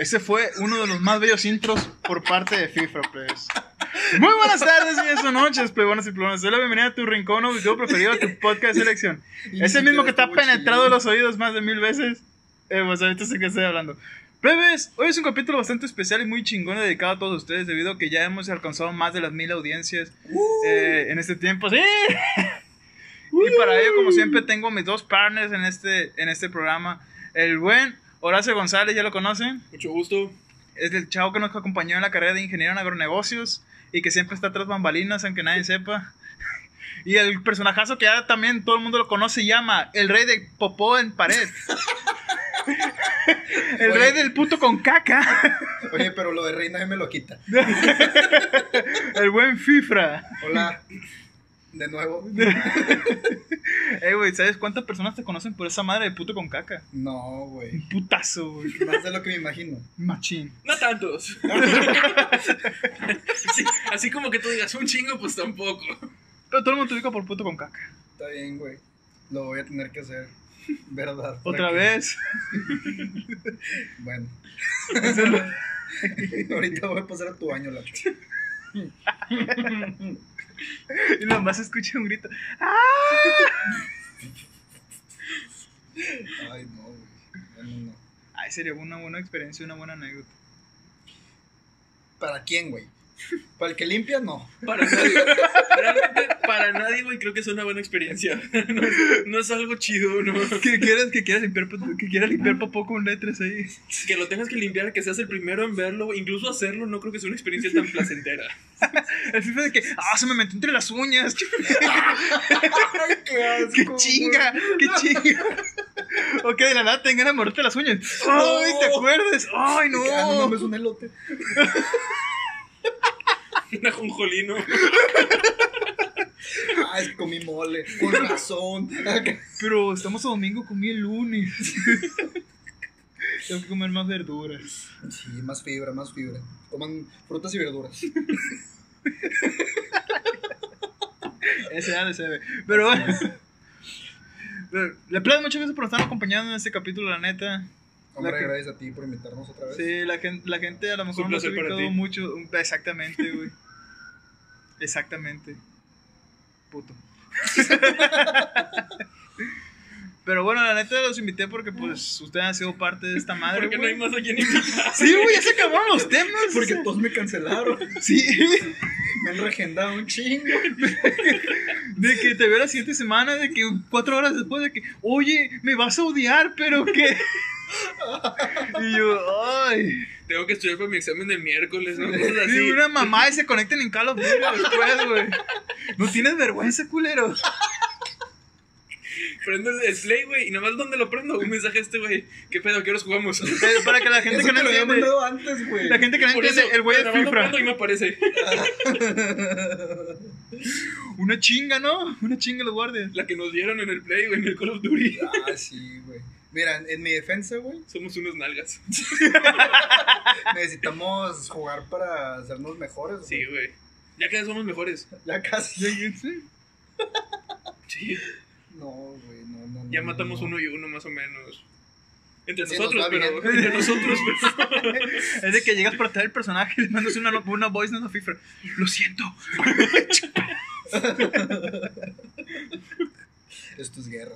Ese fue uno de los más bellos intros por parte de FIFA, pues. Muy buenas tardes, días o noches, plebones y plebones. Doy la bienvenida a tu rincón o video preferido, a tu podcast de selección. Es el mismo que te ha penetrado los oídos más de mil veces. Eh, pues ahorita sé que estoy hablando. Plebes, hoy es un capítulo bastante especial y muy chingón dedicado a todos ustedes debido a que ya hemos alcanzado más de las mil audiencias eh, en este tiempo. ¡Sí! y para ello, como siempre, tengo mis dos partners en este, en este programa. El buen Horacio González, ¿ya lo conocen? Mucho gusto. Es el chavo que nos acompañó en la carrera de ingeniero en agronegocios y que siempre está tras bambalinas, aunque nadie sepa. Y el personajazo que ya también todo el mundo lo conoce llama el rey de popó en pared. el rey del puto con caca. Oye, pero lo de rey nadie me lo quita. el buen Fifra. Hola. De nuevo. Eh, güey, ¿sabes cuántas personas te conocen por esa madre de puto con caca? No, güey. Un putazo, güey. Más de lo que me imagino. Machín. No tantos. Sí, así como que tú digas un chingo, pues tampoco. Pero todo el mundo te ubica por puto con caca. Está bien, güey. Lo voy a tener que hacer. ¿Verdad? Otra vez. Bueno. Ahorita voy a pasar a tu baño, Lacho. Y nomás escuché un grito. Ay, no, güey. Bueno, no. Ay, sería una buena experiencia, una buena anécdota. ¿Para quién, güey? ¿Para el que limpia? No. Para nadie. Realmente, para nadie, güey, creo que es una buena experiencia. No es, no es algo chido, ¿no? Que quieras, que quieras limpiar, que quieras limpiar popó con letras ahí. Que lo tengas que limpiar, que seas el primero en verlo, incluso hacerlo, no creo que sea una experiencia tan placentera. El FIFA de que, ah, se me metió entre las uñas. Ay, qué asco. ¡Qué chinga! ¡Qué chinga! ok, de la nada tengan a morderte las uñas. ¡Ay, te acuerdas! ¡Ay. Ah, no no! mames, un elote. Un ajonjolino. Ay, comí mole. Con razón. Pero estamos a domingo, comí el lunes. Tengo que comer más verduras. Sí, más fibra, más fibra. Coman frutas y verduras. Ese ya se ve. Pero bueno. Le aplaudo muchas veces por estar acompañando en este capítulo, la neta. Hombre, que- gracias a ti por invitarnos otra vez. Sí, la gente, la gente a lo mejor no se ha ubicado mucho. Exactamente, güey. Exactamente. Puto. Pero bueno, la neta los invité porque pues ustedes han sido parte de esta madre. Porque no hay más a quien invitar. Sí, güey, ya se acabaron los temas. Porque todos me cancelaron. Sí, Me han regendado un chingo. de que te veo la siguiente semana, de que cuatro horas después de que, oye, me vas a odiar, pero que. y yo, ay. Tengo que estudiar para mi examen del miércoles, ¿no? Así. una mamá y se conecten en Call of Duty después, güey. No tienes vergüenza, culero. Prendo el play, güey, y nada más donde lo prendo, un mensaje a este, güey. ¿Qué pedo? ¿Qué horas jugamos? Para que la gente Eso que no lo había entiende. mandado antes, güey. La gente que no Por entiende, eso, el güey Fifra. prendo y me aparece. Una chinga, ¿no? Una chinga los guardias. La que nos dieron en el play, güey, en el Call of Duty. Ah, sí, güey. Mira, en, en mi defensa, güey, Somos unos nalgas. necesitamos jugar para hacernos mejores. Sí, güey. Ya que somos mejores. Ya casi. Sí. No, güey, no, no. no, Ya no, matamos no. uno y uno, más o menos. Entre Sí, nosotros, nos pero. bien. Entre nosotros, pero. Es de que llegas para traer el personaje y le mandas una, una voice note a Fifra. Lo siento. Esto es guerra.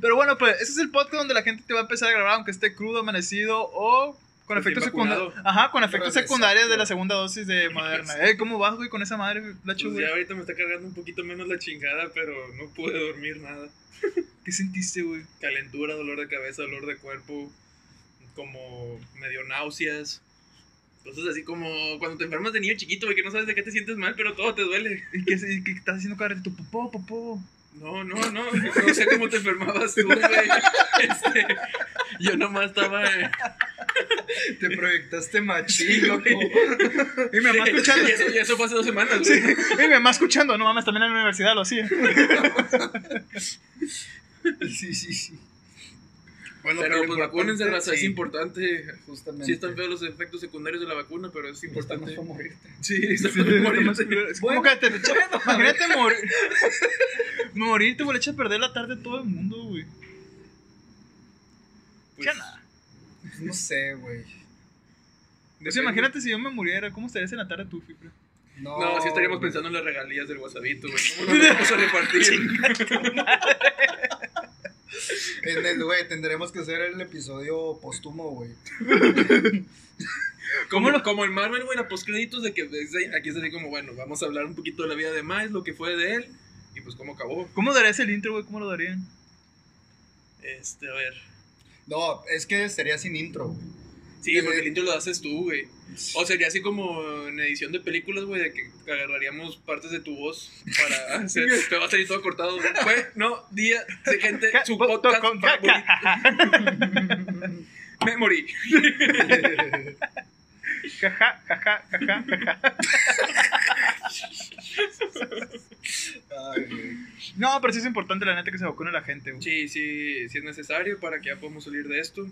Pero bueno, pues ese es el podcast donde la gente te va a empezar a grabar, aunque esté crudo, amanecido o con efectos secundarios. Ajá, con efectos secundarios de la segunda dosis de Moderna. Eh, ¿Cómo vas, güey, con esa madre, la Pues ya ahorita me está cargando un poquito menos la chingada, pero no pude dormir nada. ¿Qué sentiste, güey? Calentura, dolor de cabeza, dolor de cuerpo, como medio náuseas. Cosas así como cuando te enfermas de niño chiquito, güey, que no sabes de qué te sientes mal, pero todo te duele. ¿Y qué, estás haciendo cada ratito? Popó, popó. No, no, no, no sé cómo te enfermabas tú, güey. Este, yo nomás estaba... eh, Te proyectaste machín, loco. Y mi mamá y escuchando. eso, y eso fue hace dos semanas, Sí, y mi mamá escuchando. No mames, también en la universidad lo hacía. Sí, sí, sí. Bueno, Pero lo pues vacúnense, importante- raza, es sí, importante. Justamente. Sí están feos los efectos secundarios de la vacuna, pero es importante. Estamos para morirte. Sí, está feo morirse. Es como que te, echa- Imagínate morir. Morirte, güey, le echa a perder la tarde a todo el mundo, güey. Pues, Ya nada. No sé, güey. Pues imagínate si yo me muriera, ¿cómo estarías en la tarde tú, Fifre? No, No, sí estaríamos güey. pensando en las regalías del WhatsAppito, güey. ¿Cómo nos vamos a repartir? En el, güey, tendremos que hacer el episodio póstumo, güey. Como, como el Marvel, güey, la postcréditos de que aquí es así como, bueno, vamos a hablar un poquito de la vida de Miles, lo que fue de él, y pues cómo acabó. ¿Cómo darías el intro, güey? ¿Cómo lo darían? Este, a ver. No, es que sería sin intro, güey. Sí, Eh, porque el intro lo haces tú, güey. O sería así como en edición de películas, güey, de que agarraríamos partes de tu voz para hacer. Te va a salir todo cortado. Fue, no, día de gente, su podcast Con- favorito. Me morí. Jaja, jaja, jaja, jaja. Ay, güey. No, pero sí es importante la neta que se vacune la gente, güey. Sí, sí, sí es necesario para que ya podamos salir de esto.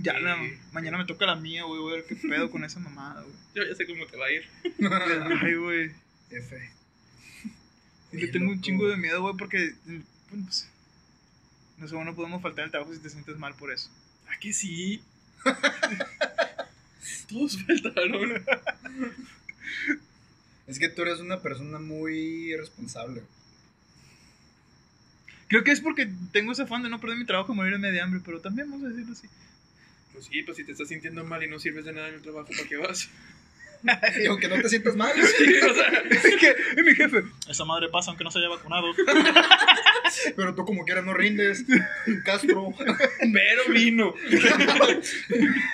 Ya, Sí. la- mañana me toca la mía, güey, voy a ver qué pedo con esa mamada, güey. Yo ya sé cómo te va a ir. Ay, güey. F. Le tengo un chingo de miedo, güey, porque. bueno, pues, no sé, no podemos faltar al trabajo si te sientes mal por eso. ¿A que sí? Todos faltaron. Es que tú eres una persona muy responsable. Creo que es porque tengo ese afán de no perder mi trabajo y morirme de hambre, pero también vamos a decirlo así. Pues sí, pues si te estás sintiendo mal y no sirves de nada en el trabajo, ¿para qué vas? Y aunque no te sientas mal, Sí, o sea, Es que es mi jefe. Esa madre pasa aunque no se haya vacunado. pero tú como quieras no rindes. Castro. pero vino.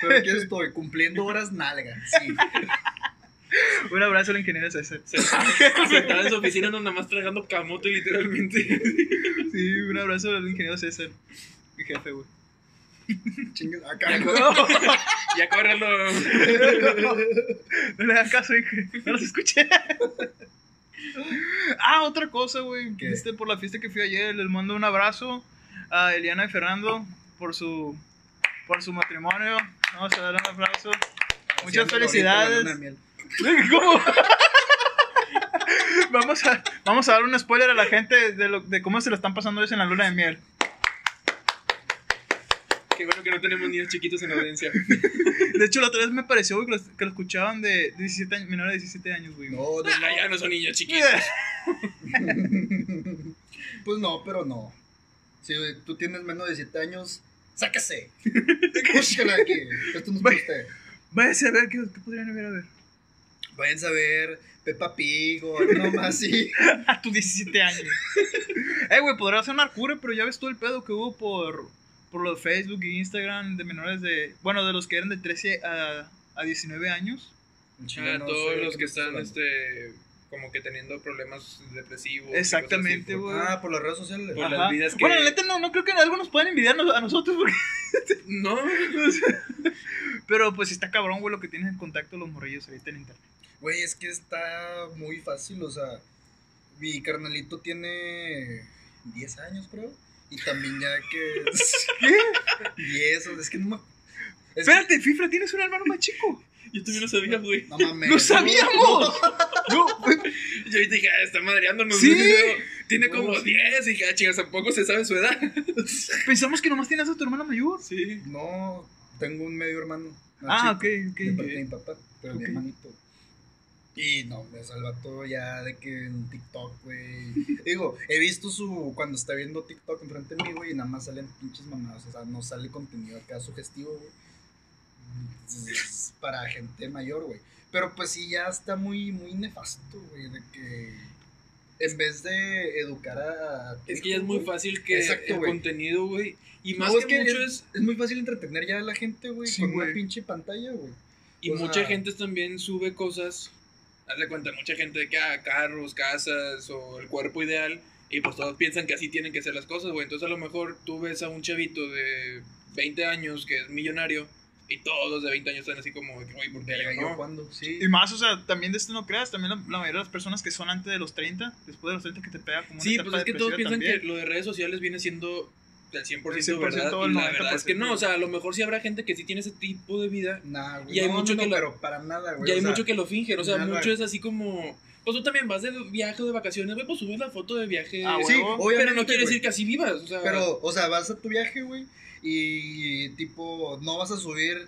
Pero aquí estoy, cumpliendo horas nalga. Sí. Un abrazo al ingeniero César. Sentada en su oficina, no, nada más tragando camote, literalmente. Sí, un abrazo al ingeniero César. Mi jefe, güey. Chingue. Acá. Ya córrelo. No le hagan caso, hijo. No los escuché. Ah, otra cosa, güey. Viste, por la fiesta que fui ayer, les mando un abrazo a Eliana y Fernando por su por su matrimonio. Vamos a darle un aplauso. Muchas Haciendo felicidades. vamos, a, vamos a dar un spoiler a la gente de, lo- de cómo se lo están pasando ellos en la luna de miel. Qué bueno que no tenemos niños chiquitos en la audiencia. De hecho, la otra vez me pareció, güey, que, los- que lo escuchaban de 17 años, menores de 17 años, güey. No, no, Ah, ya no son niños chiquitos. Pues no, pero no. Si tú tienes menos de 7 años, sáquese. Búscala aquí. Esto no es para usted. Váyase a ver qué, qué podrían ver a ver. Váyanse a ver Peppa Pig o algo más así. A tus 17 años. eh, güey, podrá sonar cura, pero ya ves todo el pedo que hubo por, por lo de Facebook e Instagram de menores de. Bueno, de los que eran de 13 a, a 19 años. Ah, no todos sé los que están, hablando. este, como que teniendo problemas depresivos. Exactamente, güey. Ah, por las redes sociales. Por las vidas que- Bueno, la neta, no, no creo que algo nos puedan envidiar a nosotros, porque. por- No, Pero pues está cabrón, güey, lo que tienen en contacto los morrillos ahorita en internet. Güey, es que está muy fácil, o sea, mi carnalito tiene 10 años, creo. Y también ya que... ¿Qué? 10, o sea, es que no me... es que- Espérate, Fifra, tienes un hermano más chico. yo también lo sabía, güey. No mames. ¡Lo sabíamos! No, Yo ahorita dije, ah, está madreándonos. Sí. Tiene como Bueno, sí. 10. Y dije, ah, chicas, tampoco se sabe su edad. pensamos que nomás tienes a tu hermana mayor. Sí. No, tengo un medio hermano. Ah, chico, ok, ok. De parte de mi papá, pero Ok. mi hermanito. Y no, me salva todo ya de que en TikTok, güey. Digo, he visto su. Cuando está viendo TikTok enfrente de mí, güey, y nada más salen pinches mamadas. O sea, no sale contenido acá sugestivo, güey. Es para gente mayor, güey. Pero pues sí, ya está muy, muy nefasto, güey, de que. En vez de educar a. Es que ya es muy fácil que Exacto, el contenido, güey. Y No, más es que, mucho es. Es muy fácil entretener ya a la gente, güey, Sí, con güey. una pinche pantalla, güey. Y o mucha sea- gente también sube cosas. Haz de cuenta, mucha gente de que ah, carros, casas o el cuerpo ideal. Y pues todos piensan que así tienen que ser las cosas, güey. Entonces a lo mejor tú ves a un chavito de 20 años que es millonario. Y todos los de 20 años están así como, güey, ¿por qué Verga, yo yo no? cuando, sí. Y más, o sea, también de esto no creas, también la, la mayoría de las personas que son antes de los 30, después de los 30 que te pega como una Sí, pues es que todos piensan también. que lo de redes sociales viene siendo del 100%, El 100% verdad. el Y la verdad es que 90%. no, o sea, a lo mejor sí habrá gente que sí tiene ese tipo de vida. Nah, güey. Y hay no, mucho no, que lo- pero para nada, güey. Y hay o sea, mucho que lo fingen, o sea, nada. mucho es así como. Pues tú también vas de viaje o de vacaciones, güey, pues subes la foto de viaje. Ah, Sí, obviamente. pero no quiere decir que así vivas, o sea. Pero, o sea, vas a tu viaje, güey. Y tipo, no vas a subir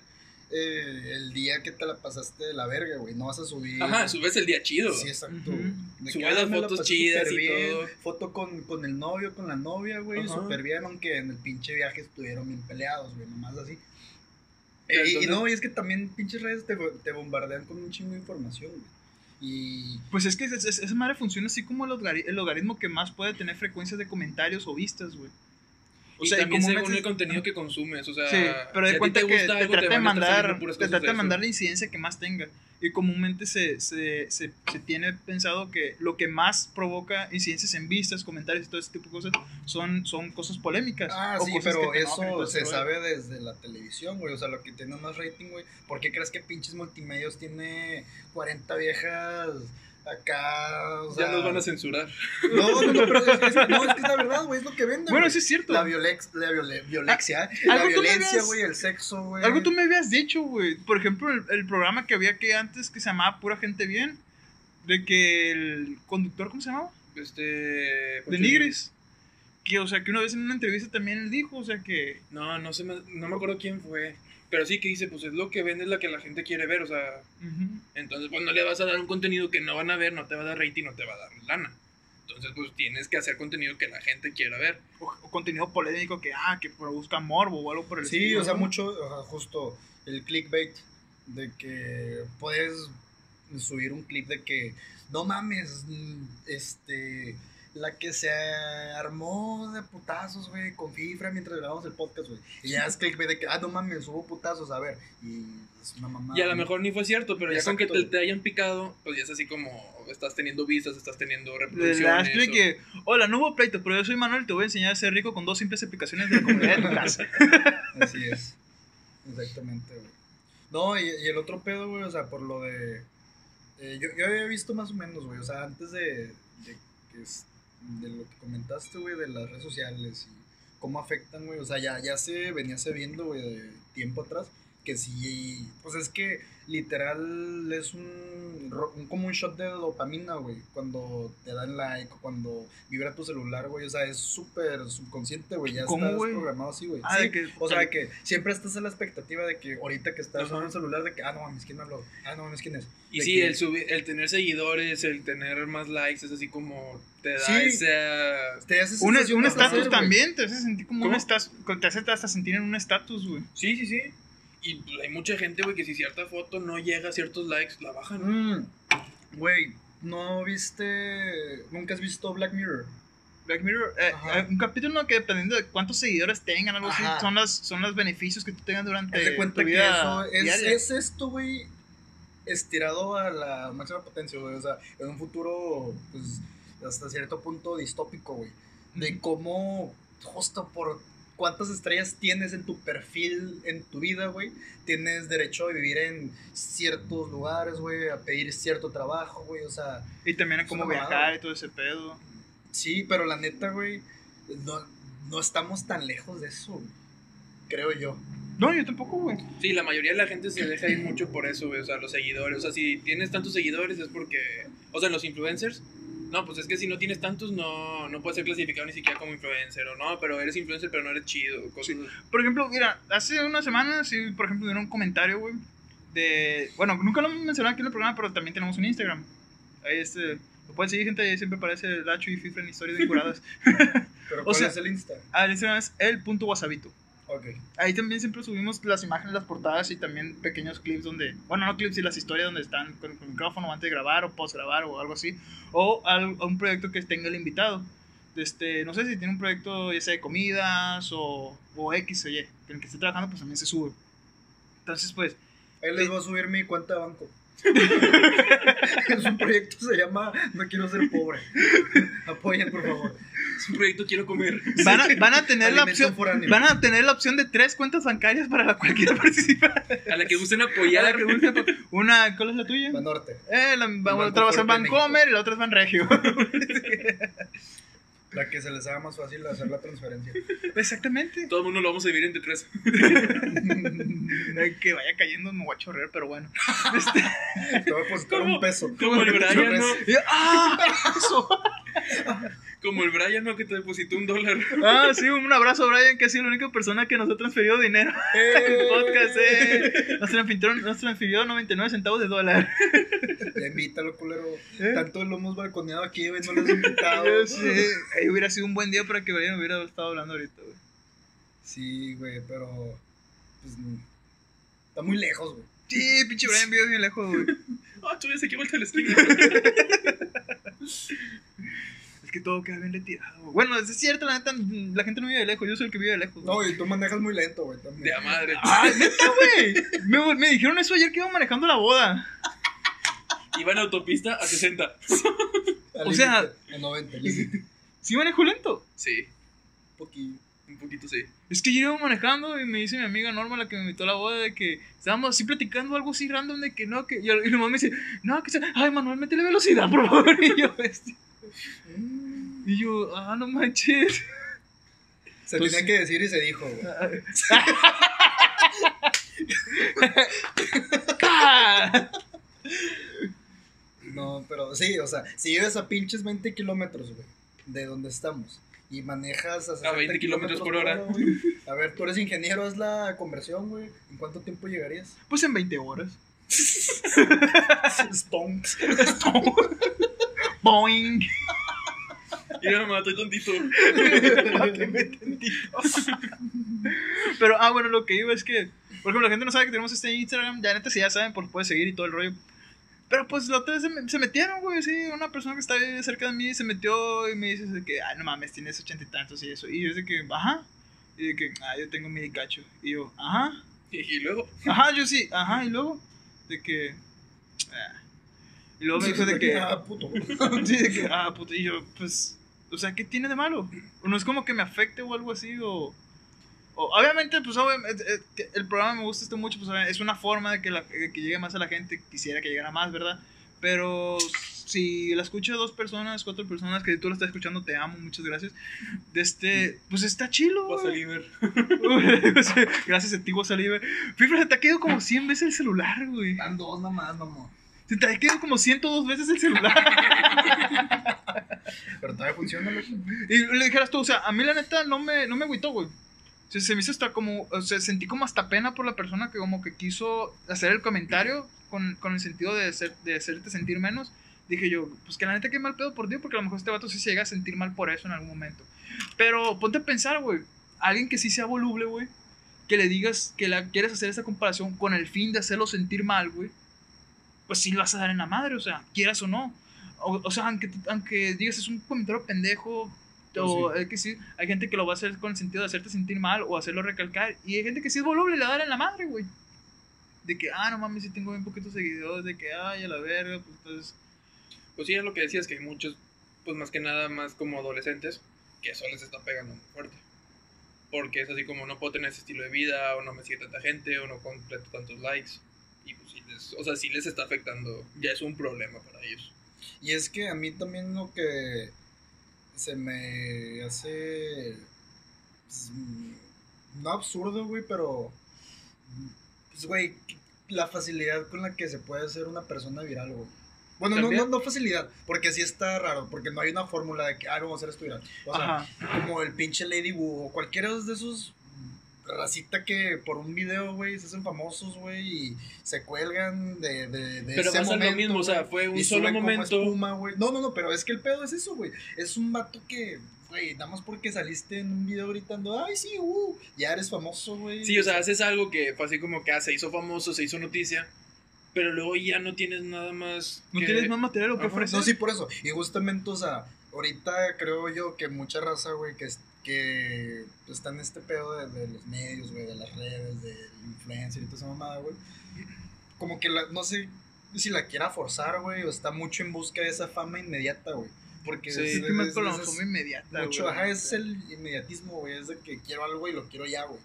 eh, el día que te la pasaste de la verga, güey. No vas a subir. Ajá, subes el día chido. Sí, exacto. De Subes las ah, me la fotos chidas y bien. todo. Foto con, con el novio, con la novia, güey. Ajá. Súper bien, aunque en el pinche viaje estuvieron bien peleados, güey. Nomás así. Eh, y- no, y es que también pinches redes te, te bombardean con un chingo de información, güey. Y. Pues es que es- es- esa madre funciona así como el, logari- el logaritmo que más puede tener frecuencias de comentarios o vistas, güey. O sea, y también según el contenido que consumes, o sea, Sí, pero si de ti cuenta te que gusta te algo, trata de mandar, te trata de mandar la incidencia que más tenga. Y comúnmente se, se, se, se tiene pensado que lo que más provoca incidencias en vistas, comentarios y todo ese tipo de cosas son, son cosas polémicas. Ah, o sí, cosas pero eso se rollo. sabe desde la televisión, güey. O sea, lo que tiene más rating, güey. ¿Por qué crees que pinches multimedios tiene 40 viejas acá? O sea, Ya nos van a censurar. No, no, no, pero es, es- no, es que es la verdad, güey. Es lo que vende. Bueno, güey. sí es cierto. La, violex, la viole- violencia, la algo tú me violencia, habías- güey, el sexo, güey. Algo tú me habías dicho, güey. Por ejemplo, el, el programa que había que antes que se llamaba Pura Gente Bien. De que el conductor, ¿cómo se llamaba? Este. De Nigris. Que, o sea, que una vez en una entrevista también él dijo, o sea, que... No, no sé, me- no me acuerdo quién fue. Pero sí que dice, pues es lo que vende, es la que la gente quiere ver, o sea, entonces pues no le vas a dar un contenido que no van a ver, no te va a dar rating, no te va a dar lana. Entonces pues tienes que hacer contenido que la gente quiera ver. o, o contenido polémico que, ah, que busca morbo o algo por el Sí, estilo, o sea, ¿no? mucho, o sea, justo el clickbait de que puedes subir un clip de que no mames, este, la que se armó de putazos, güey, con Fifra mientras grabamos el podcast, güey. Y ya es clickbait de que, ah, no mames, hubo putazos, a ver. Y es una mamá. y a lo mejor ni fue cierto, pero ya con que te, hayan picado, pues ya es así como estás teniendo vistas, estás teniendo Le reproducciones. o- que, hola, no hubo pleito, pero yo soy Manuel, te voy a enseñar a ser rico con dos simples aplicaciones de la comunidad de tu casa. Así es. Exactamente, güey. No, y, y el otro pedo, güey, o sea, por lo de. eh, yo, yo había visto más o menos, güey, o sea, antes de, de, que de lo que comentaste, güey, de las redes sociales y cómo afectan, güey, o sea, ya, ya se venía sabiendo, güey, de tiempo atrás, que sí, pues es que literal es un, ro- un como un shot de dopamina, güey, cuando te dan like, cuando vibra tu celular, güey, o sea, es súper subconsciente, güey, ya ¿Cómo, estás programado así, güey. Ah, Sí, de que, o sea, que siempre estás en la expectativa de que ahorita que estás en el celular, de que, ah, no mames, ¿quién habló? Ah, no mames, ¿quién es? Y De sí, que- el, subir, el tener seguidores, el tener más likes, es así como te da Sí. esa... Te hace un un estatus también, te hace sentir como un ¿Cómo? estatus, te hace hasta sentir en un estatus, güey. Sí, sí, sí. Y pues, hay mucha gente, güey, que si cierta foto no llega a ciertos likes, la bajan. Mm, Güey, ¿no viste, nunca has visto Black Mirror? Black Mirror, eh, eh, un capítulo que dependiendo de cuántos seguidores tengan, algo así, Ajá. son, las, son los beneficios que tú tengas durante de cuenta tu que vida eso es, es esto, güey, estirado a la máxima potencia, güey. O sea, en un futuro, pues, hasta cierto punto distópico, güey. De cómo, justo por cuántas estrellas tienes en tu perfil en tu vida, güey, tienes derecho a vivir en ciertos lugares, güey, a pedir cierto trabajo, güey. O sea, Y también a cómo viajar mamada. y todo ese pedo. sí, pero la neta, güey, no, no estamos tan lejos de eso. Creo yo. No, yo tampoco, güey. Sí, la mayoría de la gente se deja ir mucho por eso, güey. O sea, los seguidores. O sea, si tienes tantos seguidores es porque. O sea, los influencers. No, pues es que si no tienes tantos, no, no puedes ser clasificado ni siquiera como influencer. O no, pero eres influencer, pero no eres chido. Cosas Por ejemplo, mira, hace unas semanas, sí, por ejemplo, dieron un comentario, güey, de... Bueno, nunca lo hemos mencionado aquí en el programa, pero también tenemos un Instagram. Ahí este... Lo pueden seguir, gente, ahí siempre aparece Lacho y Fifra en historias vinculadas. Pero O ¿cuál sea- es el Insta? ah, el Instagram es el punto wasabito. Ok. Ahí también siempre subimos las imágenes, las portadas y también pequeños clips donde, bueno, no clips y las historias donde están con, con micrófono antes de grabar o post grabar o algo así. O al- a un proyecto que tenga el invitado. Este, no sé si tiene un proyecto ya sea de comidas o, o X o Y, en el que esté trabajando, pues también se sube. Entonces, pues, Ahí les voy a subir mi cuenta de banco. es un proyecto, se llama No quiero ser pobre. Apoyen, por favor. Es un proyecto, quiero comer. van a, van a tener la opción. Van a tener la opción de tres cuentas bancarias para la cual quiera participar. A la que gusten Ya apoyar. la que guste, Una, ¿cuál es la tuya? Banorte. Eh, la, Banco otra va a ser Bancomer y la otra es Banregio. La que se les haga más fácil hacer la transferencia. Exactamente. Todo el mundo lo vamos a dividir entre tres. que vaya cayendo me voy a chorrear, pero bueno. Este, Te voy a depositar un peso. Como el Brian, ¿no? ¡Ah! Eso. Como el Brian, ¿no? Que te depositó un dólar. Ah, sí, un abrazo Brian, que ha sido la única persona que nos ha transferido dinero el podcast, eh. Nos transfirió, nos transfirió 99 centavos de dólar. Ya invítalo, culero. ¿Eh? Tanto lo hemos balconeado aquí, güey, no lo has invitado. Sé. Ay, hubiera sido un buen día para que Brian hubiera estado hablando ahorita, güey. Sí, güey, pero. Pues. Está muy lejos, güey. Sí, pinche Brian vive bien lejos, güey. Ah, tú ves aquí vuelta la esquina. Es que todo queda bien retirado. Bueno, es cierto, la neta, la gente no vive de lejos, yo soy el que vive de lejos. güey. No, y tú manejas muy lento, güey, también. De a madre. Ay, neta, güey. Me, me dijeron eso ayer que iba manejando la boda. Iba en autopista a 60. Al o sea- A 90, límite. Sí manejo lento. Sí, Un poquillo. un poquito sí. Es que yo iba manejando y me dice mi amiga Norma, la que me invitó a la boda, de que estábamos así platicando algo así random de que no, que. Y, y mi mamá me dice, no, que. se- Ay, Manuel, métele velocidad, por favor. Y yo, este. Y yo ah, no manches. Se tenía que decir y se dijo, güey. No, pero sí, o sea, si vives a pinches 20 kilómetros, güey, de donde estamos, y manejas a, 60 20 kilómetros por hora. A ver, tú eres ingeniero, haz la conversión, güey. ¿En cuánto tiempo llegarías? Pues en 20 horas. Stonks. Boing. Y yo me estoy tontito. Máteme. Pero, ah, bueno, lo que iba es que, por ejemplo, la gente no sabe que tenemos este Instagram. Ya neta, si ya saben, pues puede seguir y todo el rollo. Pero pues la otra vez se, me- se metieron, güey, sí, una persona que está ahí cerca de mí se metió y me dice de que, ay, no mames, tienes ochenta y tantos y eso. Y yo de que, ajá. Y de que, ah, yo tengo mi cacho. Y yo, ajá. Y luego, Ajá, yo sí, ajá. Y luego, de que, ah. Y luego me dijo de que, Ah, puto. Sí, de que, ah, puta, y yo, pues, o sea, ¿qué tiene de malo? O no es como que me afecte o algo así, o... o- obviamente, pues, obviamente, eh, que el programa me gusta esto mucho, pues, es una forma de que, la- de que llegue más a la gente, quisiera que llegara más, ¿verdad? Pero si la escucha dos personas, cuatro personas, que tú la estás escuchando, te amo, muchas gracias. De este, pues está chilo. Liber. Gracias a ti, Saliver. Fíjate, te ha quedado como 100 veces el celular, güey. Dan dos nomás, mamá. Se te ha quedado como 102 veces el celular. Pero todavía funciona, loco. Y le dijeras tú, o sea, a mí la neta no me, no me agüitó, güey. O sea, se me hizo hasta como, o sea, sentí como hasta pena por la persona que como que quiso hacer el comentario con, con el sentido de, hacer, de hacerte sentir menos. Dije yo, pues que la neta que mal pedo por ti, porque a lo mejor este vato sí se llega a sentir mal por eso en algún momento. Pero ponte a pensar, güey, alguien que sí sea voluble, güey, que le digas que la quieres hacer esa comparación con el fin de hacerlo sentir mal, güey, pues sí le vas a dar en la madre, o sea, quieras o no. O, o sea, aunque, aunque digas es un comentario pendejo, o es que sí, hay gente que lo va a hacer con el sentido de hacerte sentir mal o hacerlo recalcar, y hay gente que sí es voluble y le va a dar en la madre, güey. De que, ah, no mames, si tengo bien poquitos seguidores, de que, ay, a la verga, pues entonces. Pues sí, es lo que decías, que hay muchos, pues más que nada, más como adolescentes, que eso les está pegando muy fuerte. Porque es así como no puedo tener ese estilo de vida, o no me sigue tanta gente, o no completo tantos likes. Les, o sea, sí les está afectando, ya es un problema para ellos. Y es que a mí también lo que se me hace. pues, mm, no absurdo, güey, pero. Pues, güey, la facilidad con la que se puede hacer una persona viral, güey. Bueno, no, no, no facilidad, porque sí está raro, porque no hay una fórmula de que, ah, vamos a hacer esto viral. O sea, Ajá. como el pinche Lady Wu o cualquiera de esos racita que por un video, güey, se hacen famosos, güey, y se cuelgan de, de, de Pero ese pasa lo momento, mismo, o sea, fue un y solo momento. espuma, güey. No, no, no, pero es que el pedo es eso, güey. Es un vato que, güey, nada más porque saliste en un video gritando, ay, sí, uh, ya eres famoso, güey. Sí, o sea, haces algo que fue así como que ah, se hizo famoso, se hizo noticia, pero luego ya no tienes nada más. No que- tienes más material o que Ajá, ofrecer. No, sí, por eso. Y justamente, o sea, ahorita creo yo que mucha raza, güey, que, es- que está en este pedo de, de los medios, güey, de las redes, del influencer y toda esa mamada, güey. Como que la, no sé si la quiera forzar, güey, o está mucho en busca de esa fama inmediata, güey. Porque Sí, es- Es con la fama inmediata, mucho, güey. ajá, es el inmediatismo, güey, es de que quiero algo y lo quiero ya, güey.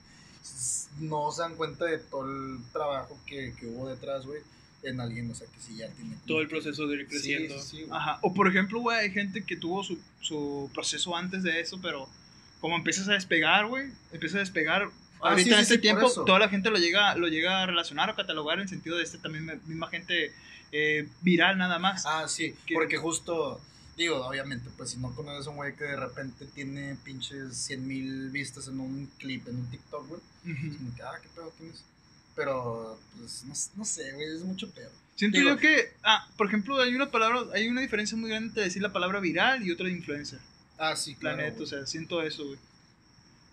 No se dan cuenta de todo el trabajo que, que hubo detrás, güey, en alguien, o sea, que sí ya tiene... todo el proceso de ir creciendo. sí, sí. Ajá. O por ejemplo, güey, hay gente que tuvo su, su proceso antes de eso, pero como empiezas a despegar, güey, empiezas a despegar. Ah, Ahorita sí, en este sí, tiempo, toda la gente lo llega, lo llega a relacionar o catalogar en sentido de este también, misma gente eh, viral nada más. Ah, sí, Que- porque justo Digo, obviamente, pues si no conoces a un güey que de repente tiene pinches 100 mil vistas en un clip, en un TikTok, güey. Es como que, ah, qué pedo, ¿quién es? Pero, pues, no, no sé, güey, es mucho pedo. Siento Digo- yo que, ah, por ejemplo, hay una palabra, hay una diferencia muy grande entre decir la palabra viral y otra de influencer. Ah, sí, La claro. neta, güey. o sea, siento eso, güey.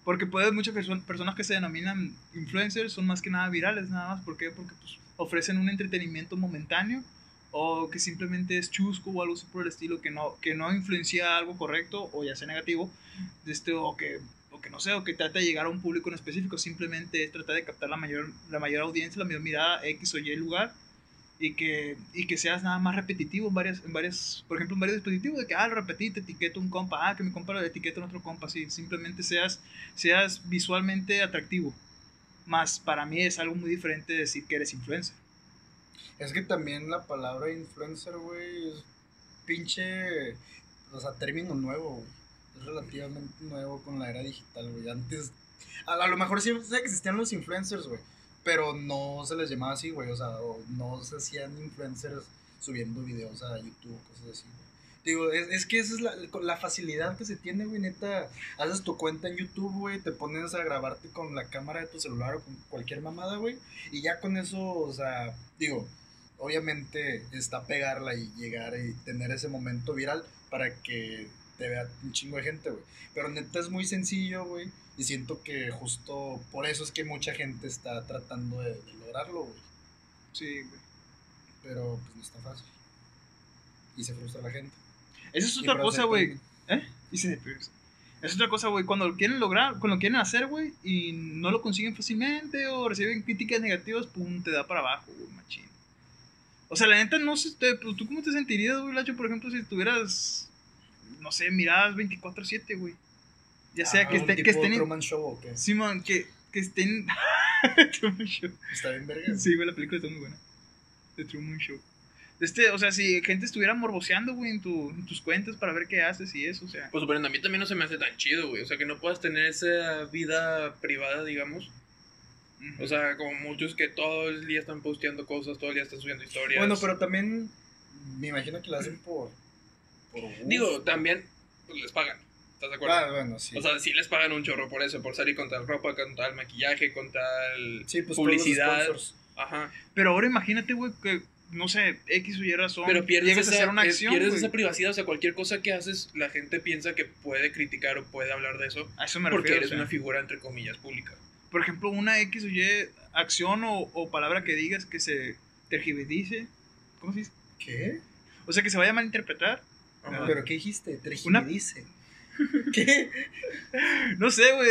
Porque puede muchas perso- personas que se denominan influencers son más que nada virales, nada más. ¿Por qué? Porque pues, ofrecen un entretenimiento momentáneo o que simplemente es chusco o algo así por el estilo que no, que no influencia algo correcto o ya sea negativo, de este, o, que, o que no sé, o que trata de llegar a un público en específico, simplemente es tratar de captar la mayor, la mayor audiencia, la mayor mirada X o Y lugar y que, y que seas nada más repetitivo en varias, en varias, por ejemplo, en varios dispositivos, de que, ah, lo repetí, te etiqueto un compa, ah, que mi compa lo etiqueta a otro compa, así, simplemente seas, seas visualmente atractivo. Más para mí es algo muy diferente de decir que eres influencer. Es que también la palabra influencer, güey, es pinche, o sea, término nuevo, güey. Es relativamente nuevo con la era digital, güey. Antes, a, a lo mejor sí existían los influencers, güey, pero no se les llamaba así, güey. O sea, no se hacían influencers subiendo videos a YouTube, cosas así, güey. Digo, es, es que esa es la, la facilidad que se tiene, güey, neta. Haces tu cuenta en YouTube, güey, te pones a grabarte con la cámara de tu celular o con cualquier mamada, güey. Y ya con eso, o sea, digo, obviamente está pegarla y llegar y tener ese momento viral para que te vea un chingo de gente, güey. Pero neta es muy sencillo, güey. Y siento que justo por eso es que mucha gente está tratando de, de lograrlo, güey. Sí, güey. Pero pues no está fácil. Y se frustra la gente. Esa es otra cosa, güey. ¿Eh? Y se deprime. Es otra cosa, güey. Cuando lo quieren lograr, cuando lo quieren hacer, güey, y no lo consiguen fácilmente o reciben críticas negativas, pum, te da para abajo, güey, machín. O sea, la neta, no sé, te- pues, ¿tú cómo te sentirías, güey, Lacho, por ejemplo, si tuvieras, no sé, miradas 24-7, güey? Ya sea Ah, que, esté- que estén... Truman Show o qué. Simón, que, que estén... Truman Show. Está bien verga. Sí, güey, la película está muy buena. The Truman Show. Este, o sea, si gente estuviera morboseando, güey, en, tu, en tus cuentas para ver qué haces y eso, o sea... Pues suponiendo, a mí también no se me hace tan chido, güey. O sea, que no puedas tener esa vida privada, digamos. O sea, como muchos que todo el día están posteando cosas, todo el día están subiendo historias. Bueno, pero también me imagino que lo hacen por. por. Digo, también pues, les pagan. ¿Estás de acuerdo? Ah, bueno, sí. O sea, sí les pagan un chorro por eso, por salir con tal ropa, con tal maquillaje, con tal sí, pues publicidad. Ajá. Pero ahora imagínate, güey, que, no sé, X o Y razón, Pero pierdes, esa, a hacer una eh, acción, pierdes esa privacidad. O sea, cualquier cosa que haces, la gente piensa que puede criticar o puede hablar de eso. A eso me porque refiero, eres o sea, una figura, entre comillas, pública. Por ejemplo, una X o Y acción o, o palabra que digas que se tergiverdice, ¿cómo se dice? ¿Qué? O sea, que se vaya a malinterpretar. Ajá. ¿Pero qué dijiste? Una- Tergiverdice. ¿Qué? No sé, güey,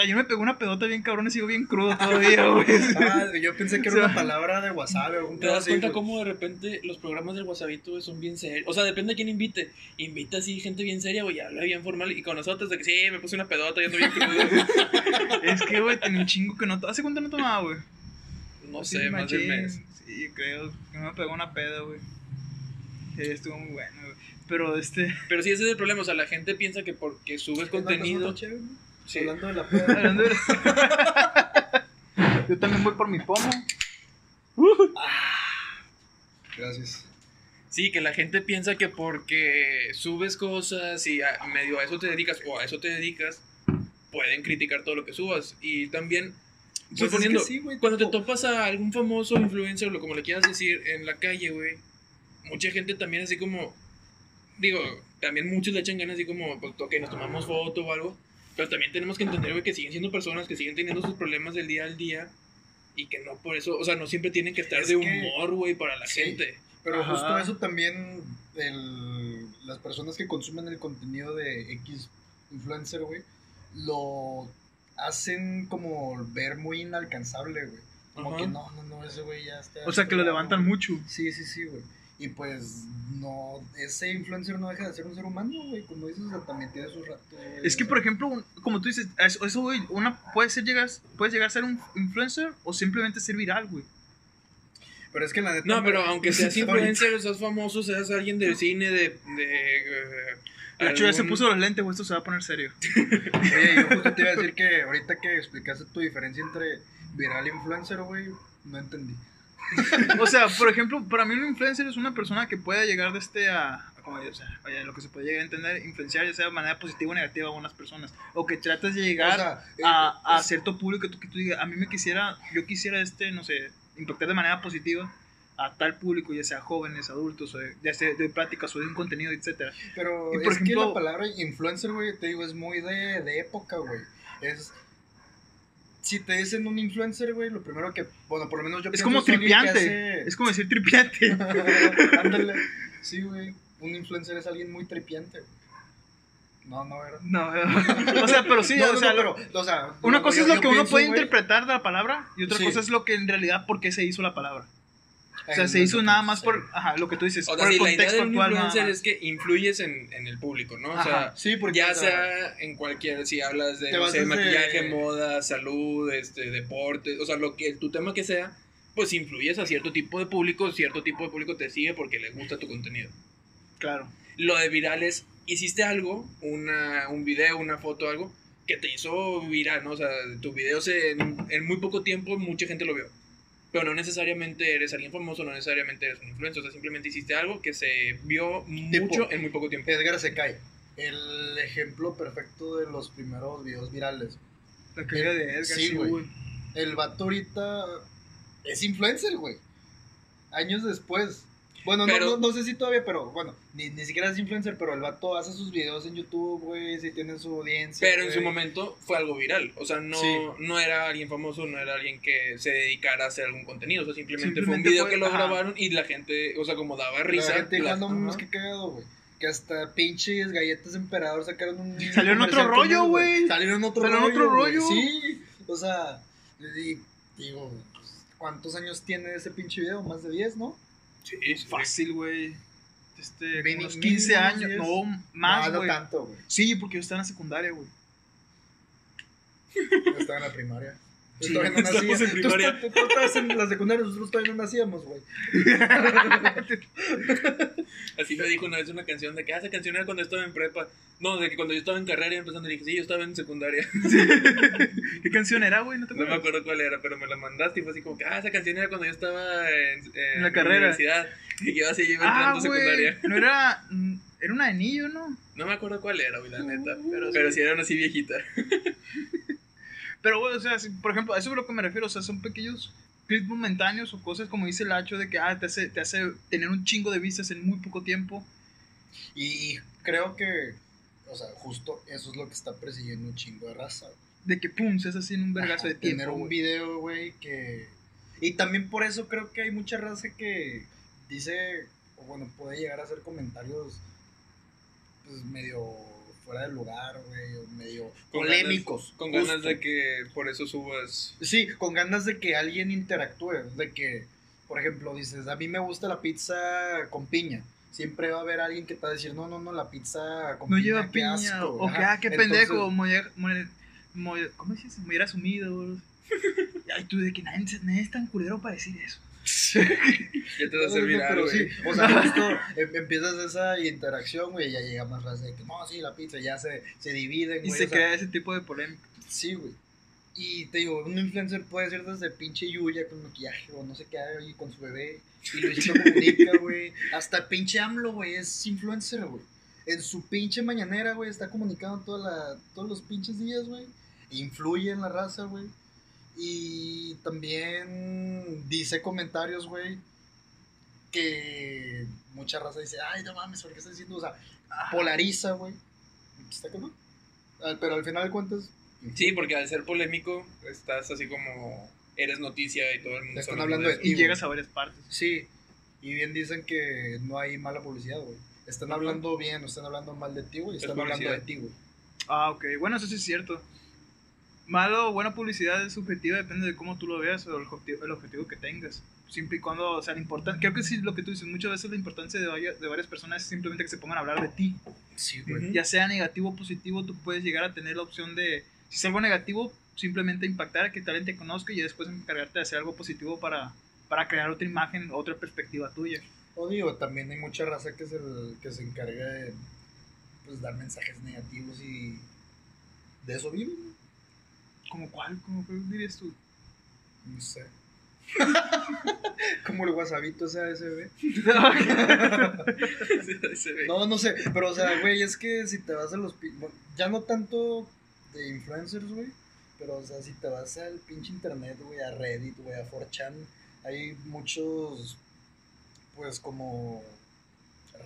ayer me pegó una pedota bien cabrón y sigo bien crudo todavía, güey. Ah, yo pensé que O era sea, una palabra de WhatsApp o algún ¿Te das así, cuenta cómo de repente los programas del WhatsAppito güey, son bien serios? O sea, depende de quién invite. Invita así gente bien seria, güey, habla bien formal. Y con nosotros, de que sí, me puse una pedota, ya ando bien crudo. Es que, güey, tenía un chingo que no... ¿Hace cuánto no tomaba, güey? No sé, más de un mes. Sí, yo creo. Que me pegó una peda, güey. Sí, estuvo muy bueno. Pero, este... Pero sí, ese es el problema. O sea, la gente piensa que porque subes contenido. Otra chévere, ¿no? Sí. Hablando de la peda. Hablando de... Yo también voy por mi pomo. Gracias. Sí, que la gente piensa que porque subes cosas y a, medio a eso te dedicas o a eso te dedicas, pueden criticar todo lo que subas. Y también, Pues es suponiendo, que sí, güey, cuando te topas a algún famoso influencer o como le quieras decir en la calle, güey, mucha gente también así como, digo, también muchos le echan ganas así como, pues, ok, nos tomamos foto o algo, pero también tenemos que entender, güey, que siguen siendo personas que siguen teniendo sus problemas del día al día y que no por eso, o sea, no siempre tienen que estar Es de que- humor, güey, para la Sí. gente. Pero Ajá. justo eso también, el, las personas que consumen el contenido de X influencer, güey, lo hacen como ver muy inalcanzable, güey. Como Ajá. que no, no, no, ese güey ya está. O sea, que lo levantan mucho. Sí, sí, sí, güey. Y pues, no, ese influencer no deja de ser un ser humano, güey. Como dices, o sea, también tiene sus ratos. güey, Es que, por ejemplo, un- como tú dices, eso, eso, güey, una puede ser llegar, puedes llegar a ser un influencer o simplemente ser viral, güey. Pero es que la neta. No, pero aunque seas influencer, seas famoso, seas alguien del cine, de... de eh, La ya se puso los lentes, güey, esto se va a poner serio. Oye, yo justo te iba a decir que ahorita que explicaste tu diferencia entre viral e influencer, güey, no entendí. O sea, por ejemplo, para mí un influencer es una persona que pueda llegar de este a, a como, o sea, vaya, lo que se puede llegar a entender, influenciar ya sea de manera positiva o negativa a unas personas. O que tratas de llegar O sea, eh, a, a es- cierto público que tú, que tú digas, a mí me quisiera, yo quisiera este, no sé, impactar de manera positiva a tal público, ya sea jóvenes, adultos, o ya sea de pláticas o de un contenido, etcétera. Pero Y por es que ejemplo- la palabra influencer, güey, te digo, es muy de, de época, güey. Es. Si te dicen un influencer, güey, lo primero que. Bueno, por lo menos yo Es como tripiante, hace- es como decir tripiante. Ándale. Sí, güey. Un influencer es alguien muy tripiante, güey. No, no, ¿verdad? No, o sea, pero sí, No, o no, sea, no, pero, o sea, una cosa yo- es lo que uno pienso, puede güey, interpretar de la palabra y otra Sí. cosa es lo que en realidad por qué se hizo la palabra. O sea, se hizo nada más por, ajá, lo que tú dices, O por sea, el sí, la idea contexto de un actual. nada influencer es que influyes en, en el público, ¿no? O Ajá. sea, Sí, porque. ya sea, sea en cualquier, si hablas de no sé, maquillaje, moda, salud, este, deporte, o sea, lo que tu tema que sea, pues influyes a cierto tipo de público, cierto tipo de público te sigue porque le gusta tu contenido. Claro. Lo de viral es, hiciste algo, una, un video, una foto, algo, que te hizo viral, ¿no? O sea, tu video se, en, en muy poco tiempo mucha gente lo vio. Pero no necesariamente eres alguien famoso, no necesariamente eres un influencer, o sea, simplemente hiciste algo que se vio mucho en muy poco tiempo. Edgar se cae. El ejemplo perfecto de los primeros videos virales. La caída de Edgar, Sí, güey. El vato ahorita es influencer, güey. Años después. Bueno, no- Pero- no, no sé si todavía, pero bueno, ni, ni siquiera es influencer, pero el vato hace sus videos en YouTube, güey, si tiene su audiencia. Pero en su momento fue algo viral. O sea, no, Sí. no era alguien famoso, no era alguien que se dedicara a hacer algún contenido. O sea, simplemente, fue un video fue- que lo ajá. grabaron y la gente, o sea, como daba risa. La gente la- "Ah, no qué cagado, güey. Que hasta pinches galletas emperador sacaron un. Salió en otro rollo, güey. Salió en otro rollo. otro güey. rollo. Sí. O sea, digo, pues, ¿cuántos años tiene ese pinche video? Más de 10, ¿no? Sí, sí, Fácil, güey. Este, Mini- unos 15 mínimo años. 10. No, más, no, no güey. tanto, güey. sí, porque yo estaba en la secundaria, güey. Yo estaba en la primaria. Yo Sí, todavía no nacía. en Tú primaria. estás- Tú, estabas en la secundaria, nosotros todavía no nacíamos, güey. Así me dijo una vez una canción de que ah, esa canción era cuando estaba en prepa. No, de que cuando yo estaba en carrera y empezando, dije, sí, yo estaba en secundaria. ¿Qué canción era, güey? ¿No te No me acuerdo cuál era, pero me la mandaste y fue así como que, ah, esa canción era cuando yo estaba en, En la carrera. universidad. Y yo así yo iba Ah, entrando güey. secundaria. No era. mm, Era un anillo, ¿no? No me acuerdo cuál era, güey, la neta. Pero Pero, sí. sí era una así viejita. Pero, güey, o sea, si- por ejemplo, a eso es a lo que me refiero. O sea, son pequeños clips momentáneos o cosas como dice el hacho de que ah, te, hace, te hace tener un chingo de vistas en muy poco tiempo. Y creo que, o sea, justo eso es lo que está persiguiendo un chingo de raza. güey. De que pum, se hace así en un vergazo Ajá, de tiempo. Tener un güey. video, güey, que... Y también por eso creo que hay mucha raza que dice, o bueno, puede llegar a hacer comentarios, pues, medio fuera de lugar, güey, o medio Con polémicos. ganas- con justo. ganas de que por eso subas. Sí, con ganas de que alguien interactúe, de que, por ejemplo, dices, a mí me gusta la pizza con piña. Siempre va a haber alguien que te va a decir, no, no, no, la pizza con No piña, lleva qué piña. asco". o que, ah, qué Entonces, pendejo. Moller, moller- moller- ¿Cómo dices? Asumido. Ay, tú, de que nadie, nadie es tan culero para decir eso. Ya te vas a hacer No, pero sí, o sea, justo em- empiezas esa interacción, güey, y ya llega más raza de que, no, sí, la pizza, ya se, se dividen, Y güey. se o sea, crea ese tipo de polémica. Sí, güey. Y te digo, un influencer puede ser desde pinche Yuya con maquillaje o no sé qué y con su bebé. Y Luisito comunica, güey. Hasta pinche AMLO, güey, es influencer, güey. En su pinche mañanera, güey, está comunicando toda la, todos los pinches días, güey. Influye en la raza, güey. Y también dice comentarios, güey, que mucha raza dice, ay, no mames, ¿por qué estás diciendo? O sea, polariza, güey. ¿Está? Ah, Pero al final de cuentas. Sí, porque al ser polémico, estás así como. Eres noticia y todo el mundo está están hablando de eso. ti. Y güey. llegas a varias partes. Sí. Y bien dicen que no hay mala publicidad, güey. Están hablando bien, no están hablando mal de ti, güey. Es Están hablando de ti, güey. Ah, ok. Bueno, eso sí es cierto. Malo o buena publicidad es subjetiva, depende de cómo tú lo veas o el objetivo, el objetivo que tengas. Siempre y cuando, o sea, la importancia, creo que sí lo que tú dices, muchas veces la importancia de, varias- de varias personas es simplemente que se pongan a hablar de ti. Sí, güey. Ya sea negativo o positivo, tú puedes llegar a tener la opción de, si es algo negativo, simplemente impactar, que alguien te conozca y después encargarte de hacer algo positivo para, para crear otra imagen, otra perspectiva tuya. O digo, también hay mucha raza que se, que se encarga de pues, dar mensajes negativos y de eso viven, ¿Como cuál? ¿Cómo cuál dirías tú? No sé. Como el wasabito ese ve. No, no sé, pero o sea, güey, es que si te vas a los... bueno, ya no tanto de influencers, güey, pero o sea, si te vas al pinche internet, güey, a Reddit, güey, a 4chan, hay muchos, pues como